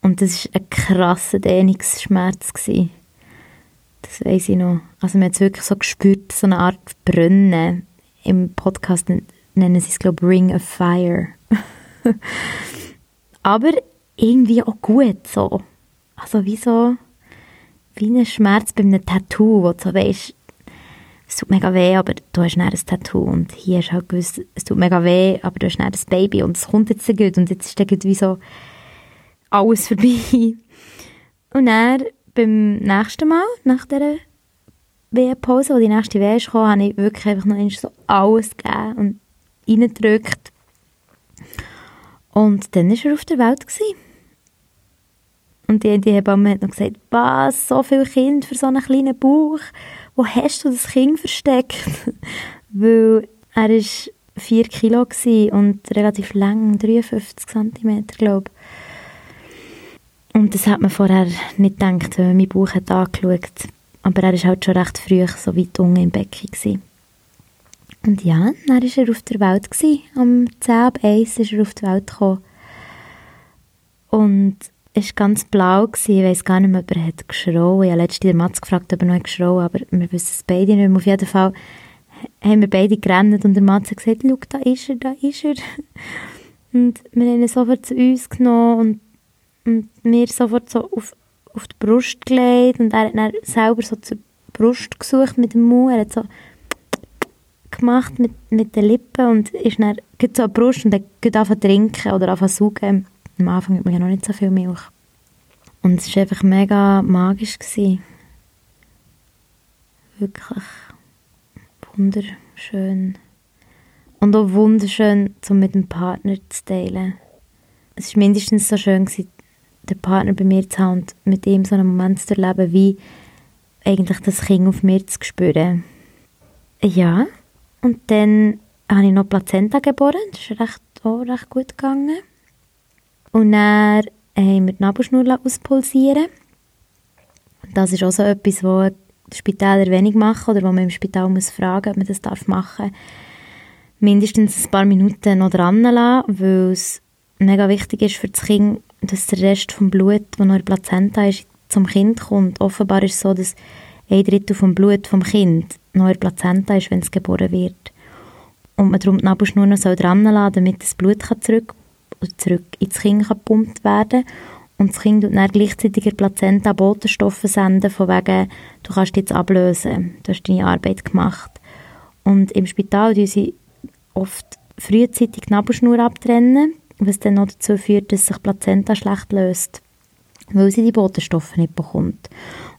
S1: Und das war ein krasser Dehnungsschmerz. Gewesen. Das weiß ich noch. Also man hat es wirklich so gespürt, so eine Art Brennen. Im Podcast nennen sie es, glaube ich, Ring of Fire. Aber irgendwie auch gut so. Also wie so, wie ein Schmerz bei einem Tattoo, wo du weißt, es tut mega weh, aber du hast ein Tattoo und hier hast du halt gewusst, es tut mega weh, aber du hast ein Baby und es kommt jetzt so gut und jetzt ist dann wie so alles vorbei. Und dann beim nächsten Mal, nach dieser Wehenpause, wo die nächste Wehe kam, habe ich wirklich einfach noch so alles gegeben und reingedrückt. Und dann war er auf der Welt. Gewesen. Und die, die Hebamme hat noch gesagt, was, so viele Kinder für so einen kleinen Bauch. Wo hast du das Kind versteckt? Weil er war 4 Kilo und relativ lang, 53 cm, glaube. Und das hat man vorher nicht gedacht, wenn man meinen Bauch hat angeschaut Aber er war halt schon recht früh so weit unten im Becken. Gewesen. Und ja, dann war er auf der Welt. Gewesen. Am 10 ab 1 ist er auf die Welt gekommen. Und war ganz blau. Gewesen. Ich weiß gar nicht mehr, ob er hat geschrauen. Ich habe letztens Mats gefragt, ob er noch geschrauen aber wir wissen es beide nicht mehr. Auf jeden Fall haben wir beide gerannt und der Mats hat gesagt, schau, da ist er, da ist er. Und wir haben ihn sofort zu uns genommen und und mir sofort so auf, auf die Brust gelegt und er hat dann selber so zur Brust gesucht mit dem Mund. Er hat so gemacht mit, mit den Lippen und ist dann geht so an die Brust und hat angefangen zu trinken oder angefangen zu saugen. Am Anfang hat man ja noch nicht so viel Milch. Und es war einfach mega magisch. Gewesen. Wirklich wunderschön. Und auch wunderschön, um mit dem Partner zu teilen. Es war mindestens so schön, gewesen, den Partner bei mir zu haben und mit ihm so einen Moment zu erleben, wie eigentlich das Kind auf mir zu spüren. Ja, und dann habe ich noch Plazenta geboren, das ist recht, auch recht gut gegangen. Und dann haben wir die Nabelschnur auspulsieren. Das ist auch so etwas, wo die Spitäler wenig machen oder wo man im Spital muss fragen, ob man das darf machen Mindestens ein paar Minuten noch dran lassen, weil es mega wichtig ist für das Kind, dass der Rest vom Blut, das noch in der Plazenta ist, zum Kind kommt. Offenbar ist es so, dass ein Drittel vom Blut vom Kind noch in der Plazenta ist, wenn es geboren wird. Und man darum die Nabelschnur noch dran lassen, damit das Blut kann zurück, zurück ins Kind gepumpt werden und das Kind tut dann gleichzeitig der Plazenta Botenstoffe senden, von wegen, du kannst jetzt ablösen, du hast deine Arbeit gemacht. Und im Spital tun sie oft frühzeitig die Nabelschnur abtrennen, was dann noch dazu führt, dass sich Plazenta schlecht löst, weil sie die Botenstoffe nicht bekommt.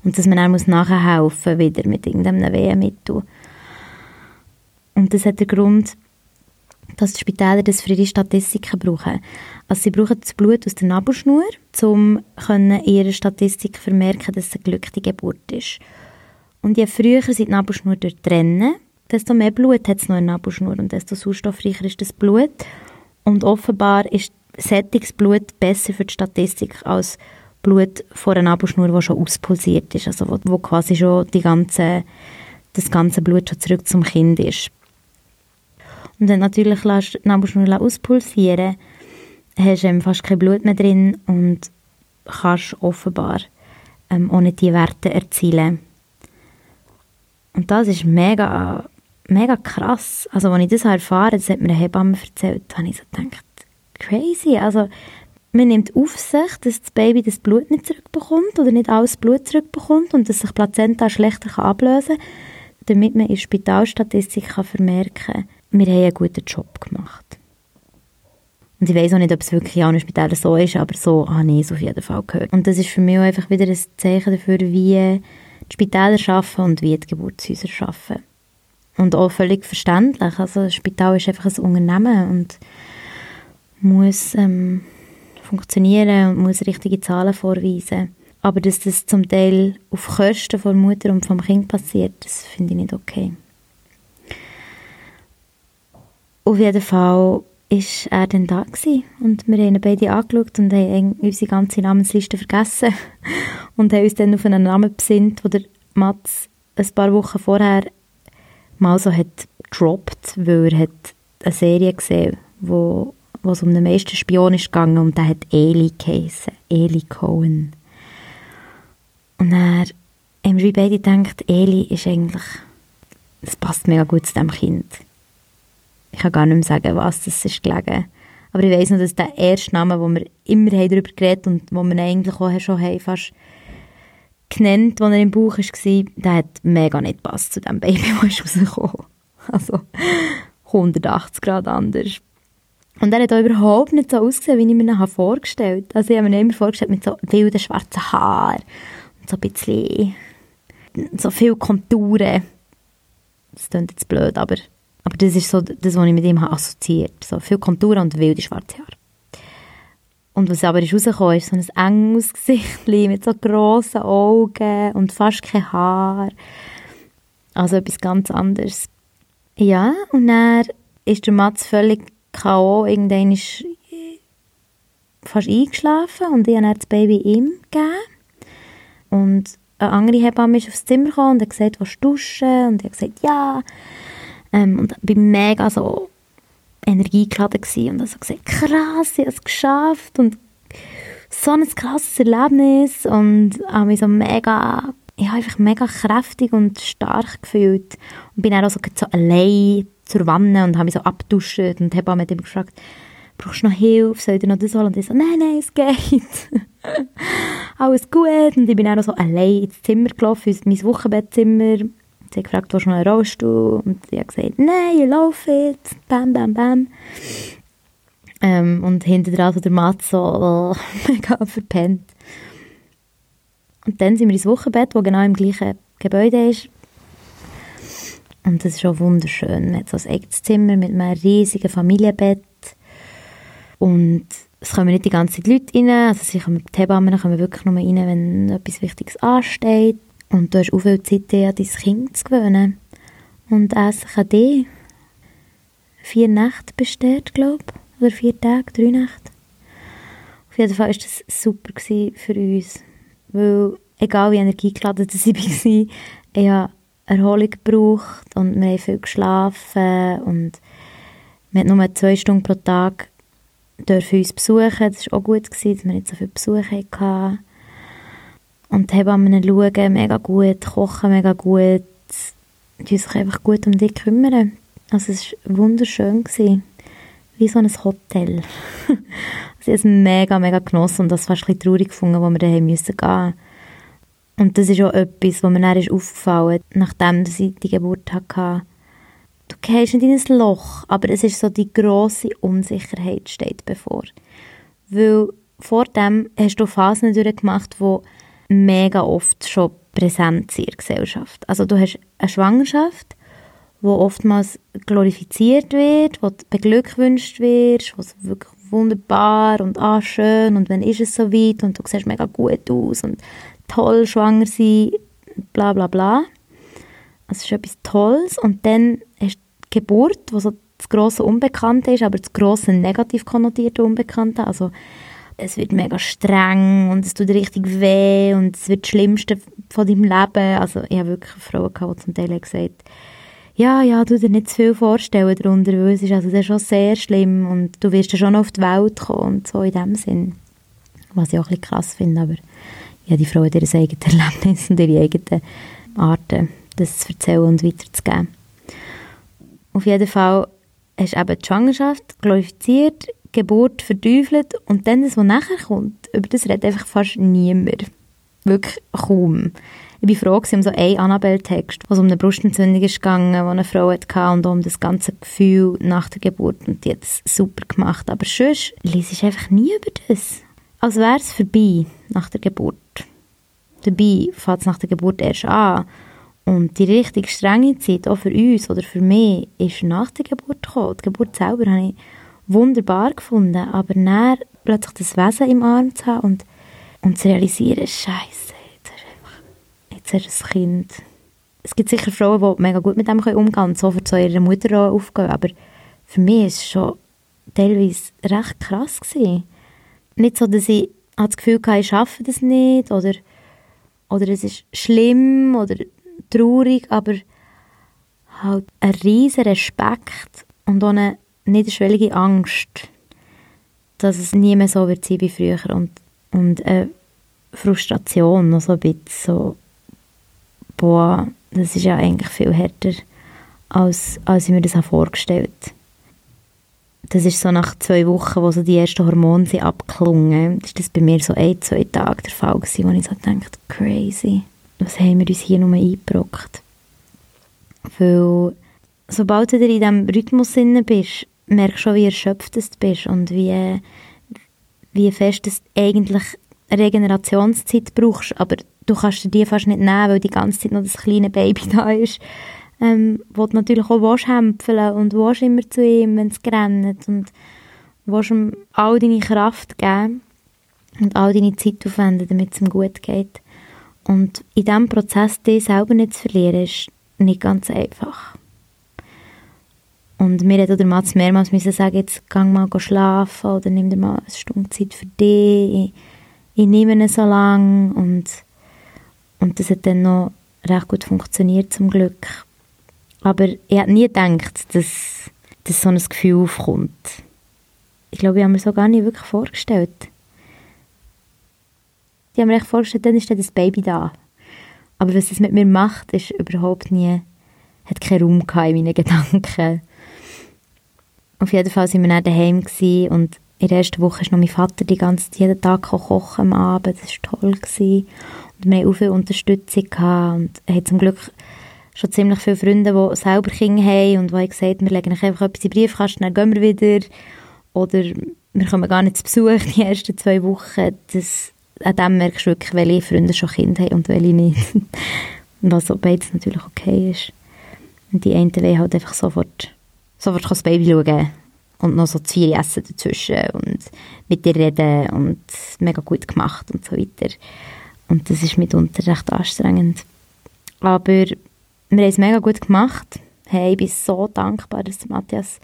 S1: Und dass man dann muss nachher helfen wieder mit irgendeinem Wehenmittel. Und das hat den Grund, dass die Spitäler das für ihre Statistiken brauchen. Also sie brauchen das Blut aus der Nabelschnur, um in ihrer Statistik vermerken, dass es eine glückliche Geburt ist. Und je früher sie die Nabelschnur trennen, desto mehr Blut hat es noch in der Nabelschnur und desto sauerstoffreicher ist das Blut. Und offenbar ist Sättigungsblut besser für die Statistik als Blut vor einer Nabelschnur, die schon auspulsiert ist, also wo, wo quasi schon die ganze, das ganze Blut schon zurück zum Kind ist. Und dann natürlich lässt du die Nabelschnur auspulsieren, hast du fast kein Blut mehr drin und kannst offenbar ähm, ohne die Werte erzielen. Und das ist mega mega krass. Also, als ich das erfahren das hat mir eine Hebamme erzählt, habe ich so gedacht, crazy. Also, man nimmt auf sich, dass das Baby das Blut nicht zurückbekommt oder nicht alles Blut zurückbekommt und dass sich Plazenta schlechter ablösen kann, damit man in der Spitalstatistik vermerken kann, wir haben einen guten Job gemacht. Und ich weiß auch nicht, ob es wirklich an einem Spital so ist, aber so habe ich es auf jeden Fall gehört. Und das ist für mich auch einfach wieder ein Zeichen dafür, wie die Spitäler arbeiten und wie die Geburtshäuser arbeiten. Und auch völlig verständlich. Also das Spital ist einfach ein Unternehmen und muss ähm, funktionieren und muss richtige Zahlen vorweisen. Aber dass das zum Teil auf Kosten von Mutter und vom Kind passiert, das finde ich nicht okay. Auf jeden Fall ist er dann da gewesen. und wir haben ihn beide angeschaut und haben unsere ganze Namensliste vergessen und haben uns dann auf einen Namen besinnt, wo der Mats ein paar Wochen vorher mal so hat gedroppt, weil er hat eine Serie gesehen, wo, es um den meisten Spion ist gegangen und der hat Eli geheissen, Eli Cohen. Und dann haben wir beide gedacht, Eli ist eigentlich, das passt mega gut zu diesem Kind ich kann gar nicht mehr sagen, was das ist gelegen. Aber ich weiss noch, dass der erste Name, wo wir immer darüber geredet und wo wir eigentlich auch schon haben, fast genannt, als er im Bauch war, der hat mega nicht gepasst zu dem Baby, ist rausgekommen. Also 180 Grad anders. Und er hat auch überhaupt nicht so ausgesehen, wie ich mir ihn vorgestellt habe. Also ich habe mir immer vorgestellt mit so wilden schwarzen Haaren und so ein bisschen so viel Konturen. Das klingt jetzt blöd, aber aber das ist so das, was ich mit ihm habe assoziiert So viel Konturen und wilde schwarze Haare. Und was aber rausgekommen, ist so ein enges Gesicht mit so grossen Augen und fast kein Haar. Also etwas ganz anderes. Ja, und dann ist der Mats völlig K.O. Irgendwann ist fast eingeschlafen und ich habe das Baby ihm gegeben. Und eine andere Hebamme ist aufs Zimmer gekommen und hat gesagt, was duschen? Und ich habe gesagt, ja. Ähm, und war mega so energiegeladen und habe so gesagt, krass, ich habe es geschafft und so ein krasses Erlebnis und habe mich so mega, ich habe einfach mega kräftig und stark gefühlt und bin auch so, so allein zur Wanne und habe mich so abgeduscht und habe mit ihm gefragt, brauchst du noch Hilfe, soll ich dir noch das holen? Und ich so, nein, nein, es geht. Alles gut. Und ich bin auch so allein ins Zimmer gelaufen, in mein Wochenbettzimmer Sie hat gefragt, willst du noch einen Rollstuhl? Und sie hat gesagt, nein, ich laufe jetzt. Bam, bam, bam. Ähm, und hinter dran so der Matt so oh, mega verpennt. Und dann sind wir ins Wochenbett, das genau im gleichen Gebäude ist. Und das ist auch wunderschön. Man hat so ein eigenes Zimmer mit einem riesigen Familienbett. Und es kommen nicht die ganzen Leute rein. Also sie kommen, die Hebammen kommen wirklich nur rein, wenn etwas Wichtiges ansteht. Und du hast auch viel Zeit, dir an dein Kind zu gewöhnen. Und Essen kann dir vier Nächte besteht, glaube ich. Oder vier Tage, drei Nächte. Auf jeden Fall war das super für uns. Weil, egal wie energiegeladen ich war, ich habe Erholung gebraucht und wir haben viel geschlafen und wir hatten nur zwei Stunden pro Tag dürfen uns besuchen. Das war auch gut, dass wir nicht so viele Besuche hatten. Und die Hebammen schauen mega gut, kochen mega gut, die sich einfach gut um dich kümmern. Also es war wunderschön. Gewesen. Wie so ein Hotel. Sie haben es mega, mega genossen und das fast ein traurig gefunden, wo wir daheim müssen gehen Und das ist auch etwas, was mir dann ist aufgefallen nachdem ich die Geburt hatte. Du gehst nicht in ein Loch, aber es ist so die grosse Unsicherheit steht bevor. Weil vor dem hast du Phasen durchgemacht, wo mega oft schon präsent in der Gesellschaft. Also du hast eine Schwangerschaft, wo oftmals glorifiziert wird, wo du beglückwünscht wirst, wo es wirklich wunderbar und ah, schön und wenn ist es so weit und du siehst mega gut aus und toll schwanger sein, bla bla bla. Es ist etwas Tolles und dann hast du die Geburt, wo so das grosse Unbekannte ist, aber das grosse negativ konnotierte Unbekannte, also es wird mega streng und es tut richtig weh und es wird das Schlimmste von deinem Leben. Also ich habe wirklich Frauen gehabt, die zum Teil gesagt ja, ja, du dir nicht zu viel vorstellen darunter, weil es ist also schon sehr schlimm und du wirst ja schon auf die Welt kommen und so in dem Sinn. Was ich auch ein bisschen krass finde, aber ja, die hat ihr eigenes Erlebnis und ihre eigenen Arten, das zu erzählen und weiterzugeben. Auf jeden Fall hast du eben die Schwangerschaft glorifiziert, Geburt verteufelt und dann das, was nachher kommt, über das redet einfach fast niemand. Wirklich kaum. Ich war froh um so einen Annabelle-Text, wo es um eine Brustentzündung gegangen, die eine Frau hatte und um das ganze Gefühl nach der Geburt und die hat es super gemacht. Aber sonst liest ich einfach nie über das. Als wäre es vorbei nach der Geburt. Dabei fängt es nach der Geburt erst an. Und die richtig strenge Zeit, auch für uns oder für mich, ist nach der Geburt gekommen. Die Geburt selber habe ich wunderbar gefunden, aber dann plötzlich das Wesen im Arm zu haben und, und zu realisieren, Scheiße, jetzt hast du ein Kind. Es gibt sicher Frauen, die mega gut mit dem umgehen können und so für zu ihrer Mutter aufgehen, aber für mich war es schon teilweise recht krass. Gewesen. Nicht so, dass ich das Gefühl hatte, ich schaffe das nicht oder, oder es ist schlimm oder traurig, aber halt ein riesen Respekt und auch eine niederschwellige Angst, dass es nie mehr so wird sein wie früher und, und eine Frustration, noch so ein bisschen so, boah, das ist ja eigentlich viel härter, als, als ich mir das vorgestellt habe. Das ist so nach zwei Wochen, wo so die ersten Hormone sind abgeklungen, ist das bei mir so ein, zwei Tage der Fall gewesen, wo ich so dachte, crazy, was haben wir uns hier nur eingebrockt? Weil sobald du in diesem Rhythmus bist, merkst schon, wie erschöpft du bist und wie, wie fest du eigentlich Regenerationszeit brauchst. Aber du kannst dir die fast nicht nehmen, weil die ganze Zeit noch das kleine Baby da ist. Ähm, wo du natürlich auch willst und willst immer zu ihm, wenn es rennt und willst ihm all deine Kraft geben und all deine Zeit aufwenden, damit es ihm gut geht. Und in diesem Prozess dich selber nicht zu verlieren, ist nicht ganz einfach. Und mir hat der Mats mehrmals müssen sagen, jetzt geh mal schlafen oder nimm dir mal eine Stunde Zeit für dich. Ich, ich nehme ihn so lange und, und das hat dann noch recht gut funktioniert zum Glück. Aber ich hätte nie gedacht, dass, dass so ein Gefühl aufkommt. Ich glaube, ich habe mir so gar nicht wirklich vorgestellt. Ich habe mir echt vorgestellt, dann ist dann das Baby da. Aber was es mit mir macht, ist überhaupt nie, hat keinen Raum in meinen Gedanken. Auf jeden Fall waren wir dann daheim und in der ersten Woche ist noch mein Vater die ganze, jeden Tag kochen am Abend. Das war toll. Gewesen. Und wir hatten auch viel Unterstützung gehabt und haben zum Glück schon ziemlich viele Freunde, die selber Kinder haben und die gesagt, wir legen einfach etwas in den Briefkasten, dann gehen wir wieder. Oder wir kommen gar nicht zu Besuch die ersten zwei Wochen. Das, an dem merkst du wirklich, welche Freunde schon Kinder haben und welche nicht. Was so beides natürlich okay ist. Und die einen wollen halt einfach sofort, sofort das Baby schauen und noch so zwei Essen dazwischen und mit dir reden und mega gut gemacht und so weiter. Und das ist mitunter recht anstrengend. Aber wir haben es mega gut gemacht. Hey, ich bin so dankbar, dass Matthias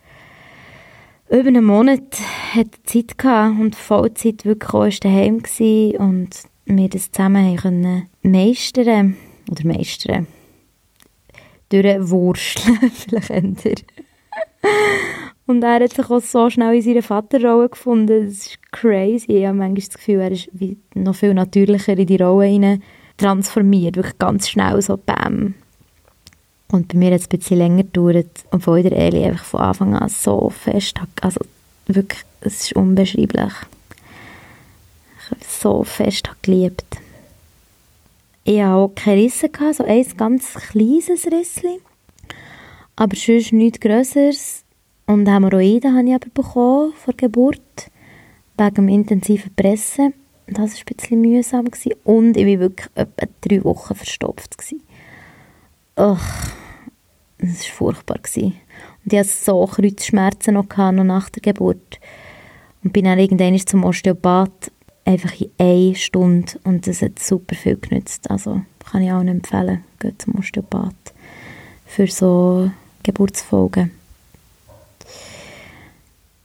S1: über einen Monat hat Zeit hatte und Vollzeit wirklich auch daheim war und wir das zusammen können meistern oder meistern durchwursteln, vielleicht eher. Und er hat sich auch so schnell in seine Vaterrolle gefunden. Das ist crazy. Ich habe manchmal das Gefühl, er ist noch viel natürlicher in die Rolle hinein transformiert. Wirklich ganz schnell so bam. Und bei mir hat es ein bisschen länger gedauert, obwohl der Eli einfach von Anfang an so fest also wirklich, es ist unbeschreiblich. Ich habe so fest geliebt. Ich hatte auch keine Risse, so ein ganz kleines Rissli. Aber sonst nichts Größeres. Und Hämorrhoiden habe ich aber bekommen vor Geburt, wegen dem intensiven Pressen. Das war ein bisschen mühsam. Gewesen. Und ich war wirklich etwa drei Wochen verstopft. Gewesen. Ach, das war furchtbar. Gewesen. Und ich hatte so Kreuzschmerzen noch, gehabt, noch nach der Geburt. Und bin dann irgendwann zum Osteopath, einfach in einer Stunde. Und das hat super viel genützt. Also kann ich auch empfehlen, geht zum Osteopath. Für so Geburtsfolgen.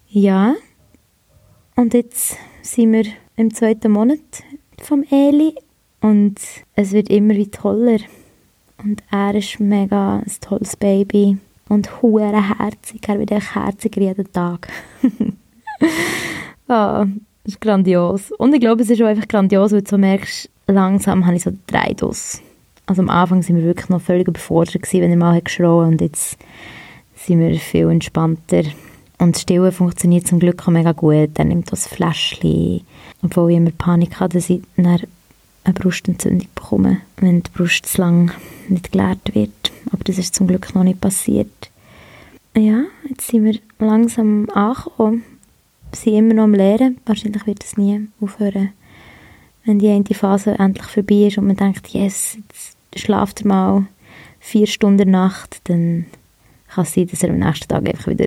S1: Ja, und jetzt sind wir im zweiten Monat vom Eli und es wird immer wie toller. Und er ist mega ein tolles Baby und hure herzig. Er wird echt herziger jeden Tag. ah, das ist grandios. Und ich glaube, es ist auch einfach grandios, weil du merkst, langsam habe ich so den Dreidus. Also am Anfang sind wir wirklich noch völlig überfordert gewesen, wenn er mal hat geschrien und jetzt sind wir viel entspannter. Und Stillen funktioniert zum Glück auch mega gut. Er nimmt das Fläschchen. Obwohl ich immer Panik hatte, dass ich eine Brustentzündung bekomme, wenn die Brust zu lang nicht geleert wird. Aber das ist zum Glück noch nicht passiert. Ja, jetzt sind wir langsam angekommen. Wir sind immer noch am Lehren. Wahrscheinlich wird es nie aufhören. Wenn die eine Phase endlich vorbei ist und man denkt, yes, jetzt schlaft er mal vier Stunden Nacht, dann kann es sein, dass er am nächsten Tag einfach wieder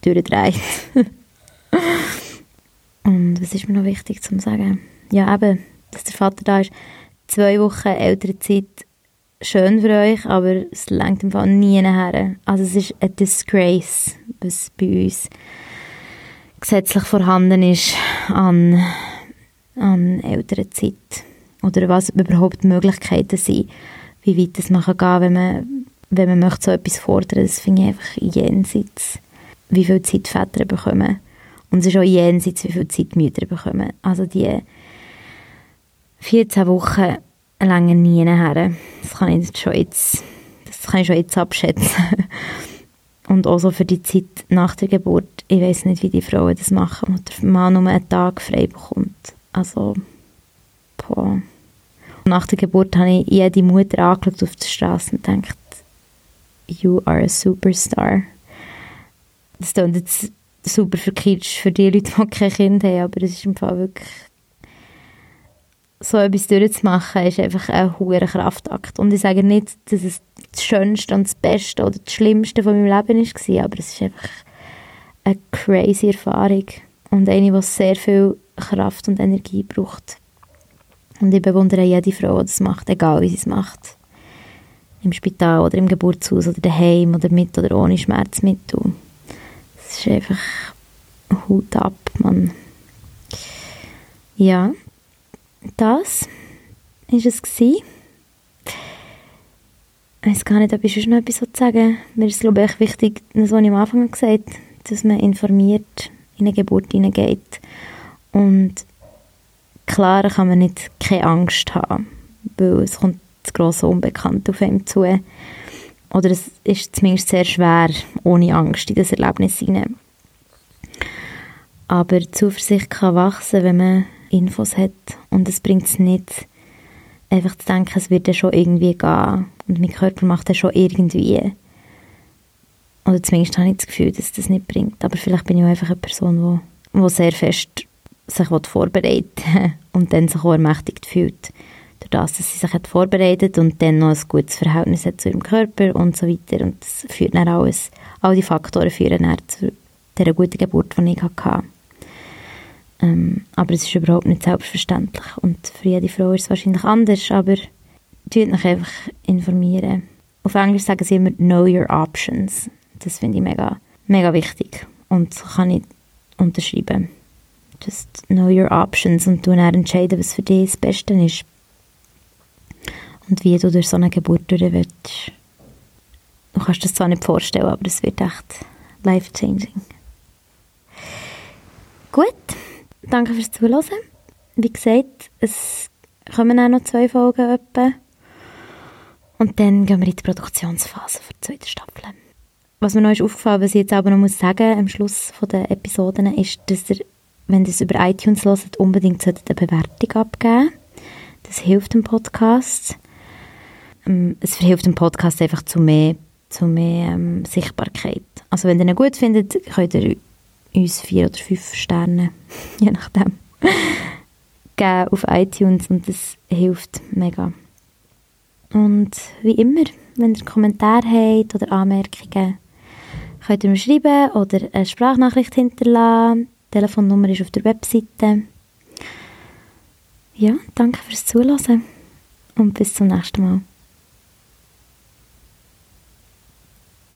S1: durchdreht. und was ist mir noch wichtig zu sagen? Ja, eben, dass der Vater da ist. Zwei Wochen ältere Zeit, schön für euch, aber es lenkt im Fall nie her. Also es ist ein Disgrace, was bei uns gesetzlich vorhanden ist an, an älterer Zeit. Oder was überhaupt Möglichkeiten sind, wie weit es man kann gehen wenn man, wenn man möchte so etwas fordern. Das finde ich einfach jenseits, wie viel Zeit Väter bekommen. Und es ist auch jenseits, wie viel Zeit Mütter bekommen. Also die 14 Wochen lange nie her. Das kann ich schon jetzt, das kann ich schon jetzt abschätzen. Und auch so für die Zeit nach der Geburt, ich weiß nicht, wie die Frauen das machen, wo der Mann nur einen Tag frei bekommt. Also, boah. Nach der Geburt habe ich jede Mutter angeschaut auf der Straße und gedacht, you are a superstar. Das klingt jetzt super verkitscht für die Leute, die kein Kind haben, aber es ist im Fall wirklich so etwas durchzumachen, ist einfach ein hoher Kraftakt. Und ich sage nicht, dass es das Schönste und das Beste oder das Schlimmste von meinem Leben war, aber es ist einfach eine crazy Erfahrung und eine, die sehr viel Kraft und Energie braucht. Und ich bewundere jede Frau, die das macht, egal wie sie es macht. Im Spital oder im Geburtshaus oder daheim oder mit oder ohne Schmerzmittel. Es ist einfach Hut ab, Mann. Ja, das war es. Gewesen. Ich weiß gar nicht, ob ich noch etwas sagen Mir ist es, glaube ich, wichtig, das, was ich am Anfang gesagt dass man informiert in eine Geburt hineingeht. Und klar kann man nicht keine Angst haben, weil es kommt das grosse Unbekannte auf einem zu. Oder es ist zumindest sehr schwer, ohne Angst in das Erlebnis hinein. Aber Zuversicht kann wachsen, wenn man Infos hat. Und es bringt es nicht, einfach zu denken, es wird ja schon irgendwie gehen. Und mein Körper macht das schon irgendwie. Oder zumindest habe ich das Gefühl, dass das nicht bringt. Aber vielleicht bin ich auch einfach eine Person, die, die sehr fest sich vorbereitet und dann sich auch ermächtigt fühlt. Durch das, dass sie sich hat vorbereitet und dann noch ein gutes Verhältnis hat zu ihrem Körper und so weiter. Und das führt dann alles, all die Faktoren führen dann zu dieser guten Geburt, die ich hatte. Ähm, aber es ist überhaupt nicht selbstverständlich. Und für jede Frau ist es wahrscheinlich anders, aber tut euch einfach informieren. Auf Englisch sagen sie immer «Know your options». Das finde ich mega, mega wichtig und kann ich unterschreiben. Just know your options und du dann entscheiden, was für dich das Beste ist. Und wie du durch so eine Geburt durch willst. Du kannst das zwar nicht vorstellen, aber es wird echt life-changing. Gut, danke fürs Zuhören. Wie gesagt, es kommen auch noch zwei Folgen etwa. Und dann gehen wir in die Produktionsphase für die zweite Staffel. Was mir noch ist aufgefallen, was ich jetzt aber noch muss sagen am Schluss der Episoden, ist, dass ihr, wenn ihr es über iTunes hört, unbedingt eine Bewertung abgeben Das hilft dem Podcast. Ähm, es verhilft dem Podcast einfach zu mehr, zu mehr ähm, Sichtbarkeit. Also wenn ihr ihn gut findet, könnt ihr uns vier oder fünf Sterne, je nachdem, geben auf iTunes und das hilft mega. Und wie immer, wenn ihr Kommentare habt oder Anmerkungen, könnt ihr mir schreiben oder eine Sprachnachricht hinterlassen. Die Telefonnummer ist auf der Webseite. Ja, danke fürs Zuhören und bis zum nächsten Mal.